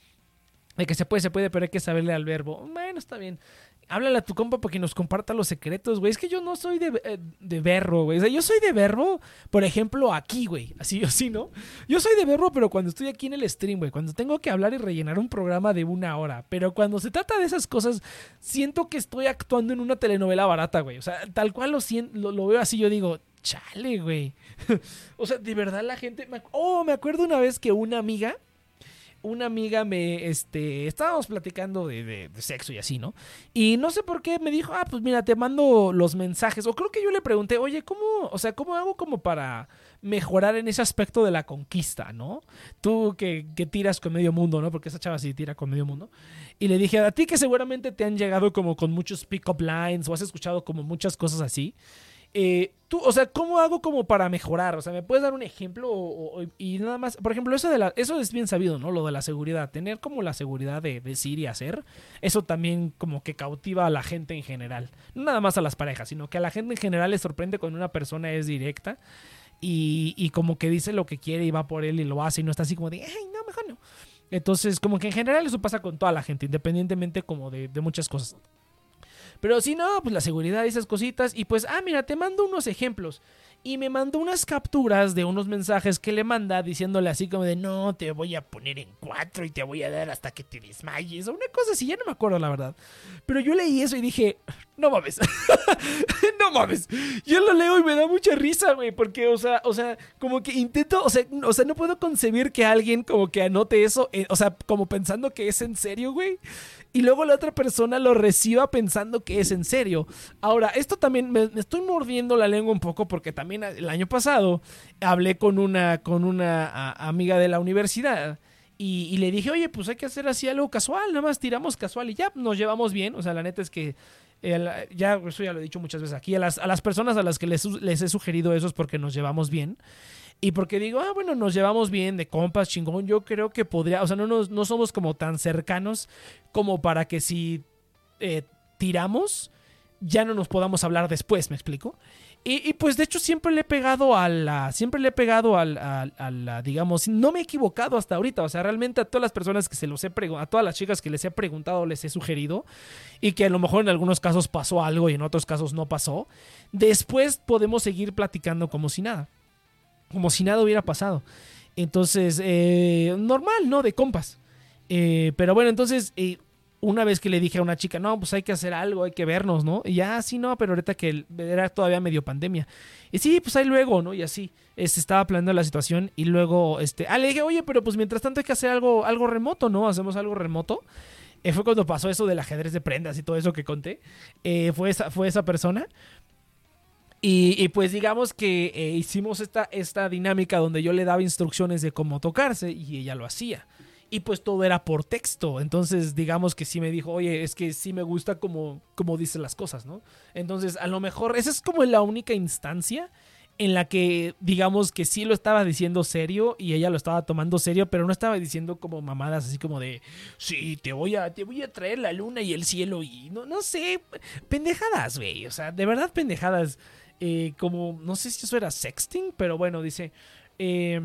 De que se puede, se puede, pero hay que saberle al verbo. Bueno, está bien háblale a tu compa para que nos comparta los secretos, güey. Es que yo no soy de, eh, de verbo, güey. O sea, yo soy de verbo, por ejemplo, aquí, güey. Así o sí, ¿no? Yo soy de verbo, pero cuando estoy aquí en el stream, güey. Cuando tengo que hablar y rellenar un programa de una hora. Pero cuando se trata de esas cosas, siento que estoy actuando en una telenovela barata, güey. O sea, tal cual lo, lo, lo veo así, yo digo, chale, güey. o sea, de verdad la gente... Oh, me acuerdo una vez que una amiga una amiga me, este, estábamos platicando de, de, sexo y así, ¿no? Y no sé por qué me dijo, ah, pues mira, te mando los mensajes. O creo que yo le pregunté, oye, ¿cómo, o sea, cómo hago como para mejorar en ese aspecto de la conquista, ¿no? Tú que, que tiras con medio mundo, ¿no? Porque esa chava sí tira con medio mundo. Y le dije, a ti que seguramente te han llegado como con muchos pick-up lines o has escuchado como muchas cosas así. Eh, tú, o sea, ¿cómo hago como para mejorar? O sea, ¿me puedes dar un ejemplo? Y nada más, por ejemplo, eso, de la, eso es bien sabido, ¿no? Lo de la seguridad. Tener como la seguridad de decir y hacer, eso también como que cautiva a la gente en general. No nada más a las parejas, sino que a la gente en general le sorprende cuando una persona es directa y, y como que dice lo que quiere y va por él y lo hace y no está así como de, ay, no, mejor no. Entonces, como que en general eso pasa con toda la gente, independientemente como de muchas cosas. Pero si no, pues la seguridad y esas cositas. Y pues, ah, mira, te mando unos ejemplos. Y me mandó unas capturas de unos mensajes que le manda diciéndole así como de no, te voy a poner en cuatro y te voy a dar hasta que te desmayes. O una cosa así, ya no me acuerdo la verdad. Pero yo leí eso y dije, no mames. no mames. Yo lo leo y me da mucha risa, güey. Porque, o sea, o sea, como que intento, o sea, o sea, no puedo concebir que alguien como que anote eso. Eh, o sea, como pensando que es en serio, güey y luego la otra persona lo reciba pensando que es en serio. Ahora, esto también me, estoy mordiendo la lengua un poco porque también el año pasado hablé con una, con una amiga de la universidad. Y, le dije, oye, pues hay que hacer así algo casual, nada más tiramos casual y ya nos llevamos bien. O sea, la neta es que ya, eso ya lo he dicho muchas veces aquí, a las, a las personas a las que les, les he sugerido eso es porque nos llevamos bien. Y porque digo, ah, bueno, nos llevamos bien de compas, chingón. Yo creo que podría, o sea, no, nos, no somos como tan cercanos como para que si eh, tiramos, ya no nos podamos hablar después, ¿me explico? Y, y, pues de hecho siempre le he pegado a la, siempre le he pegado a la, a la, digamos, no me he equivocado hasta ahorita, o sea, realmente a todas las personas que se los he preguntado, a todas las chicas que les he preguntado, les he sugerido, y que a lo mejor en algunos casos pasó algo y en otros casos no pasó, después podemos seguir platicando como si nada como si nada hubiera pasado. Entonces, eh, normal, ¿no? De compas. Eh, pero bueno, entonces, eh, una vez que le dije a una chica, no, pues hay que hacer algo, hay que vernos, ¿no? Y ya, sí, no, pero ahorita que era todavía medio pandemia. Y sí, pues ahí luego, ¿no? Y así, este, estaba planeando la situación y luego, este, ah, le dije, oye, pero pues mientras tanto hay que hacer algo, algo remoto, ¿no? Hacemos algo remoto. Eh, fue cuando pasó eso del ajedrez de prendas y todo eso que conté. Eh, fue, esa, fue esa persona. Y, pues digamos que eh, hicimos esta, esta dinámica donde yo le daba instrucciones de cómo tocarse y ella lo hacía. Y pues todo era por texto. Entonces digamos que sí me dijo, oye, es que sí me gusta como, como dice las cosas, ¿no? Entonces a lo mejor esa es como la única instancia en la que digamos que sí lo estaba diciendo serio y ella lo estaba tomando serio, pero no estaba diciendo como mamadas así como de, sí, te voy a, te voy a traer la luna y el cielo y no, no sé, pendejadas, güey, o sea, de verdad pendejadas. Eh, como, no sé si eso era sexting, pero bueno, dice, eh,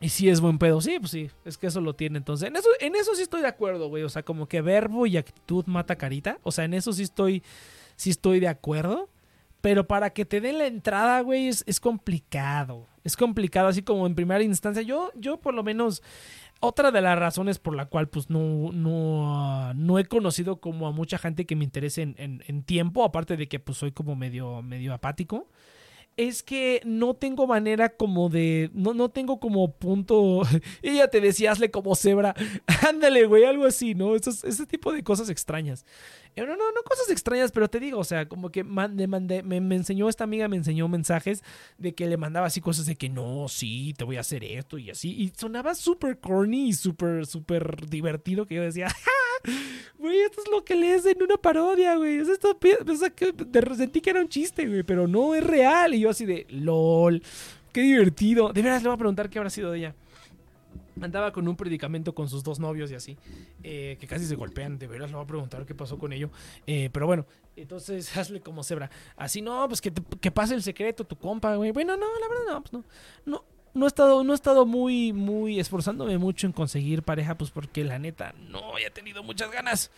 y si es buen pedo, sí, pues sí, es que eso lo tiene. Entonces, en eso, en eso sí estoy de acuerdo, güey. O sea, como que verbo y actitud mata carita. O sea, en eso sí estoy, sí estoy de acuerdo. Pero para que te den la entrada, güey, es, es complicado. Es complicado, así como en primera instancia. Yo, yo por lo menos, otra de las razones por la cual pues no, no, uh, no he conocido como a mucha gente que me interese en, en, en, tiempo, aparte de que pues soy como medio, medio apático, es que no tengo manera como de. No, no tengo como punto. Ella te decía, hazle como cebra. Ándale, güey, algo así, ¿no? Esos, ese tipo de cosas extrañas. No, no, no cosas extrañas, pero te digo, o sea, como que mandé, mandé, me, me, enseñó esta amiga, me enseñó mensajes de que le mandaba así cosas de que no, sí, te voy a hacer esto y así. Y sonaba súper corny y súper, súper divertido que yo decía, Güey, esto es lo que lees en una parodia, güey. Esto, o sea, que sentí que era un chiste, güey, pero no es real. Y yo así de, lol, qué divertido. De veras le voy a preguntar qué habrá sido de ella. Andaba con un predicamento con sus dos novios y así, eh, que casi se golpean. De veras le voy a preguntar qué pasó con ello. Eh, pero bueno, entonces hazle como cebra. Así no, pues que, te, que pase el secreto, tu compa, güey. Bueno, no, la verdad no, pues no. No, no he estado, no he estado muy, muy esforzándome mucho en conseguir pareja, pues porque la neta no he tenido muchas ganas.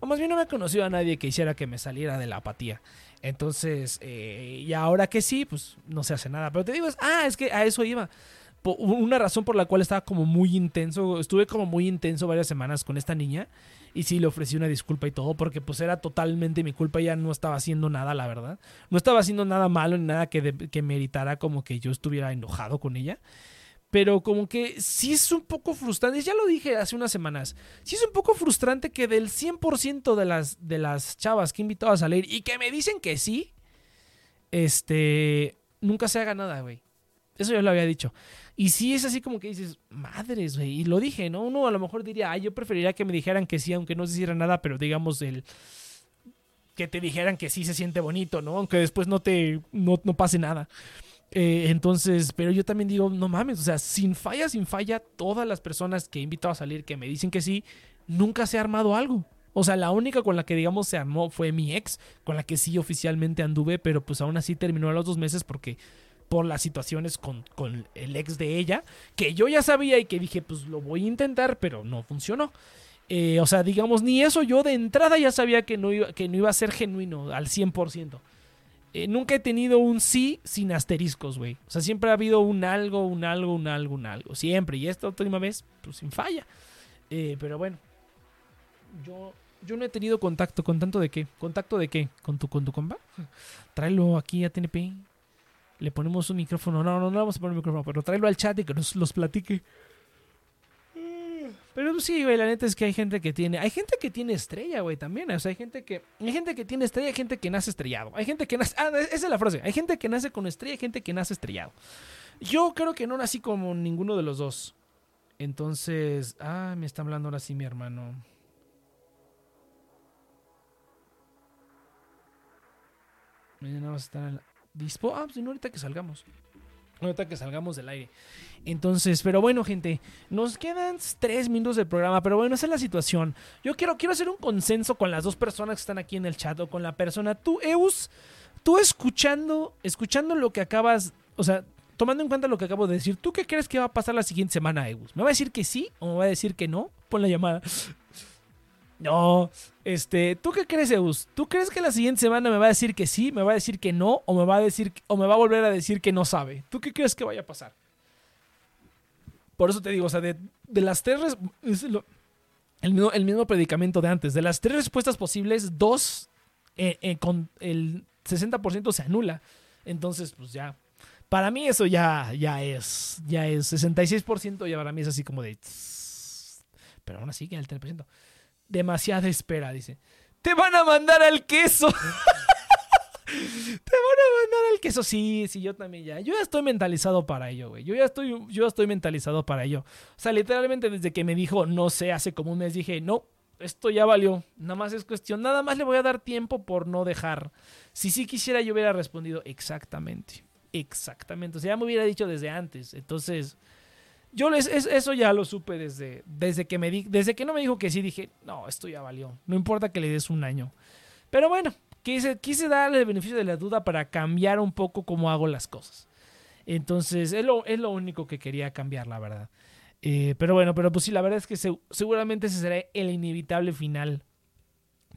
O más bien no me he conocido a nadie que hiciera que me saliera de la apatía. Entonces, eh, y ahora que sí, pues no se hace nada. Pero te digo, es, ah, es que a eso iba. Una razón por la cual estaba como muy intenso, estuve como muy intenso varias semanas con esta niña y sí, le ofrecí una disculpa y todo, porque pues era totalmente mi culpa, ella no estaba haciendo nada, la verdad. No estaba haciendo nada malo ni nada que, de, que meritara como que yo estuviera enojado con ella. pero como que sí es un poco frustrante, ya lo dije hace unas semanas, sí es un poco frustrante que del 100% de las, de las chavas que he invitado a salir y que me dicen que sí, este, nunca se haga nada, güey. Eso ya lo había dicho. Y sí es así como que dices, madres, güey. Y lo dije, ¿no? Uno a lo mejor diría, ay, yo preferiría que me dijeran que sí, aunque no se hiciera nada, pero digamos el que te dijeran que sí se siente bonito, ¿no? Aunque después no te, no, no pase nada. Eh, entonces, pero yo también digo, no mames, o sea, sin falla, sin falla, todas las personas que he invitado a salir que me dicen que sí, nunca se ha armado algo. O sea, la única con la que, digamos, se armó fue mi ex, con la que sí oficialmente anduve, pero pues aún así terminó a los dos meses porque por las situaciones con, con el ex de ella, que yo ya sabía y que dije, pues lo voy a intentar, pero no funcionó. Eh, o sea, digamos, ni eso yo de entrada ya sabía que no iba, que no iba a ser genuino al 100%. Eh, nunca he tenido un sí sin asteriscos, güey. O sea, siempre ha habido un algo, un algo, un algo, un algo. Siempre. Y esta última vez, pues sin falla. Eh, pero bueno. Yo, yo no he tenido contacto. ¿Con tanto de qué? ¿Contacto de qué? ¿Con tu, con tu compa? Tráelo aquí a TNP. Le ponemos un micrófono. No, no, no vamos a poner un micrófono. Pero tráelo al chat y que nos los platique. Pero sí, güey, la neta es que hay gente que tiene. Hay gente que tiene estrella, güey, también. O sea, hay gente que. Hay gente que tiene estrella, hay gente que nace estrellado. Hay gente que nace. Ah, esa es la frase. Hay gente que nace con estrella, hay gente que nace estrellado. Yo creo que no nací como ninguno de los dos. Entonces. Ah, me está hablando ahora sí mi hermano. Mañana vamos a estar al dispo. Ah, pues no, ahorita que salgamos. Ahorita que salgamos del aire. Entonces, pero bueno, gente, nos quedan tres minutos del programa, pero bueno, esa es la situación. Yo quiero, quiero hacer un consenso con las dos personas que están aquí en el chat o con la persona. Tú, Eus, tú escuchando, escuchando lo que acabas, o sea, tomando en cuenta lo que acabo de decir, ¿tú qué crees que va a pasar la siguiente semana, Eus? ¿Me va a decir que sí o me va a decir que no? Pon la llamada. No, este, ¿tú qué crees, Eus? ¿Tú crees que la siguiente semana me va a decir que sí, me va a decir que no, o me va a decir, o me va a volver a decir que no sabe? ¿Tú qué crees que vaya a pasar? Por eso te digo, o sea, de, las tres, el, mismo, el mismo predicamento de antes, de las tres respuestas posibles, dos eh, eh, con el 60% se anula. Entonces, pues ya, para mí eso ya, ya es, ya es 66% y para mí es así como de... Pero aún así que el 3% demasiada espera, dice. Te van a mandar al queso. Te van a mandar al queso. Sí, sí, yo también ya. Yo ya estoy mentalizado para ello, güey. Yo ya estoy, yo estoy mentalizado para ello. O sea, literalmente desde que me dijo, no sé, hace como un mes dije, no, esto ya valió. Nada más es cuestión. Nada más le voy a dar tiempo por no dejar. Si sí quisiera, yo hubiera respondido exactamente. Exactamente. O sea, ya me hubiera dicho desde antes. Entonces, yo les, eso ya lo supe desde, desde, que me di, desde que no me dijo que sí, dije, no, esto ya valió. No importa que le des un año. Pero bueno, quise, quise darle el beneficio de la duda para cambiar un poco cómo hago las cosas. Entonces, es lo, es lo único que quería cambiar, la verdad. Eh, pero bueno, pero pues sí, la verdad es que seguramente ese será el inevitable final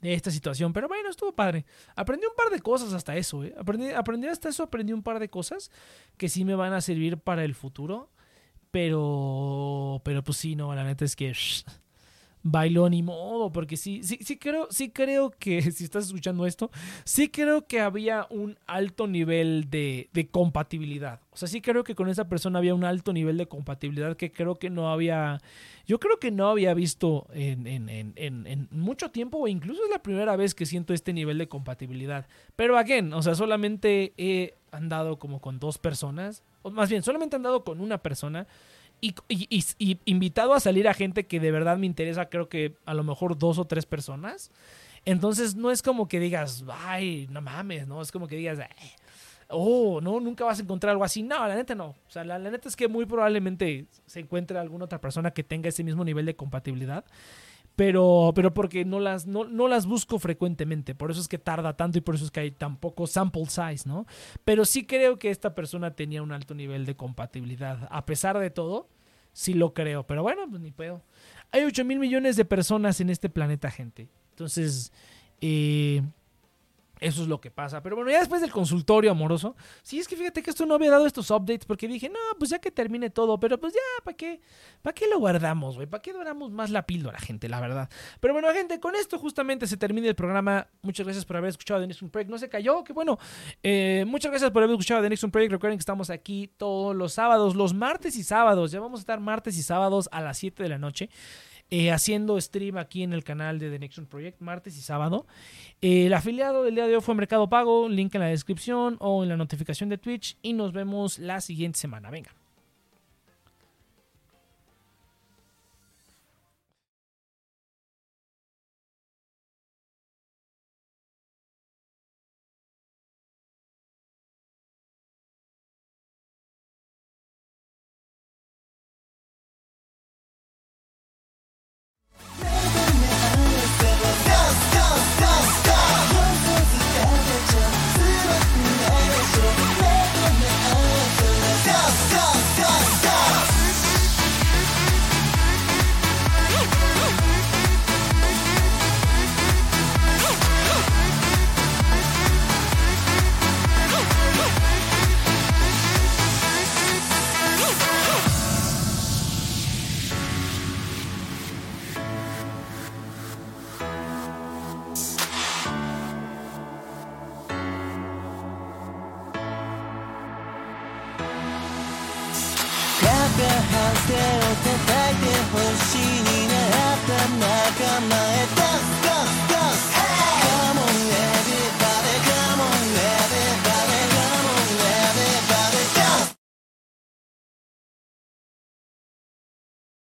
de esta situación. Pero bueno, estuvo padre. Aprendí un par de cosas hasta eso, ¿eh? Aprendí, aprendí hasta eso, aprendí un par de cosas que sí me van a servir para el futuro. Pero, pero pues sí, no, la neta es que bailó ni modo, porque sí, sí, sí creo, sí creo que, si estás escuchando esto, sí creo que había un alto nivel de, de, compatibilidad. O sea, sí creo que con esa persona había un alto nivel de compatibilidad que creo que no había, yo creo que no había visto en, en, en, en mucho tiempo, o incluso es la primera vez que siento este nivel de compatibilidad. Pero again, o sea, solamente he andado como con dos personas, o más bien, solamente he andado con una persona y, invitado a salir a gente que de verdad me interesa, creo que a lo mejor dos o tres personas. Entonces no es como que digas, ay, no mames, no, es como que digas, oh, no, nunca vas a encontrar algo así. No, la neta no. O sea, la, la neta es que muy probablemente se encuentre alguna otra persona que tenga ese mismo nivel de compatibilidad pero, pero porque no las, no, no, las busco frecuentemente, por eso es que tarda tanto y por eso es que hay tan poco sample size, ¿no? Pero sí creo que esta persona tenía un alto nivel de compatibilidad, a pesar de todo, sí lo creo, pero bueno, pues ni puedo. Hay 8 mil millones de personas en este planeta, gente. Entonces, eh, Eso es lo que pasa. Pero bueno, ya después del consultorio amoroso, sí es que fíjate que esto no había dado estos updates porque dije, no, pues ya que termine todo, pero pues ya, ¿para qué? ¿Para qué lo guardamos, güey? ¿Para qué duramos más la píldora, gente? La verdad. Pero bueno, gente, con esto justamente se termina el programa. Muchas gracias por haber escuchado The Next Project. No se cayó, que bueno. Eh, muchas gracias por haber escuchado The Next Project. Recuerden que estamos aquí todos los sábados, los martes y sábados. Ya vamos a estar martes y sábados a las 7 de la noche. Eh, haciendo stream aquí en el canal de The Next Project, martes y sábado. Eh, el afiliado del día de hoy fue Mercado Pago, link en la descripción o en la notificación de Twitch y nos vemos la siguiente semana. Venga.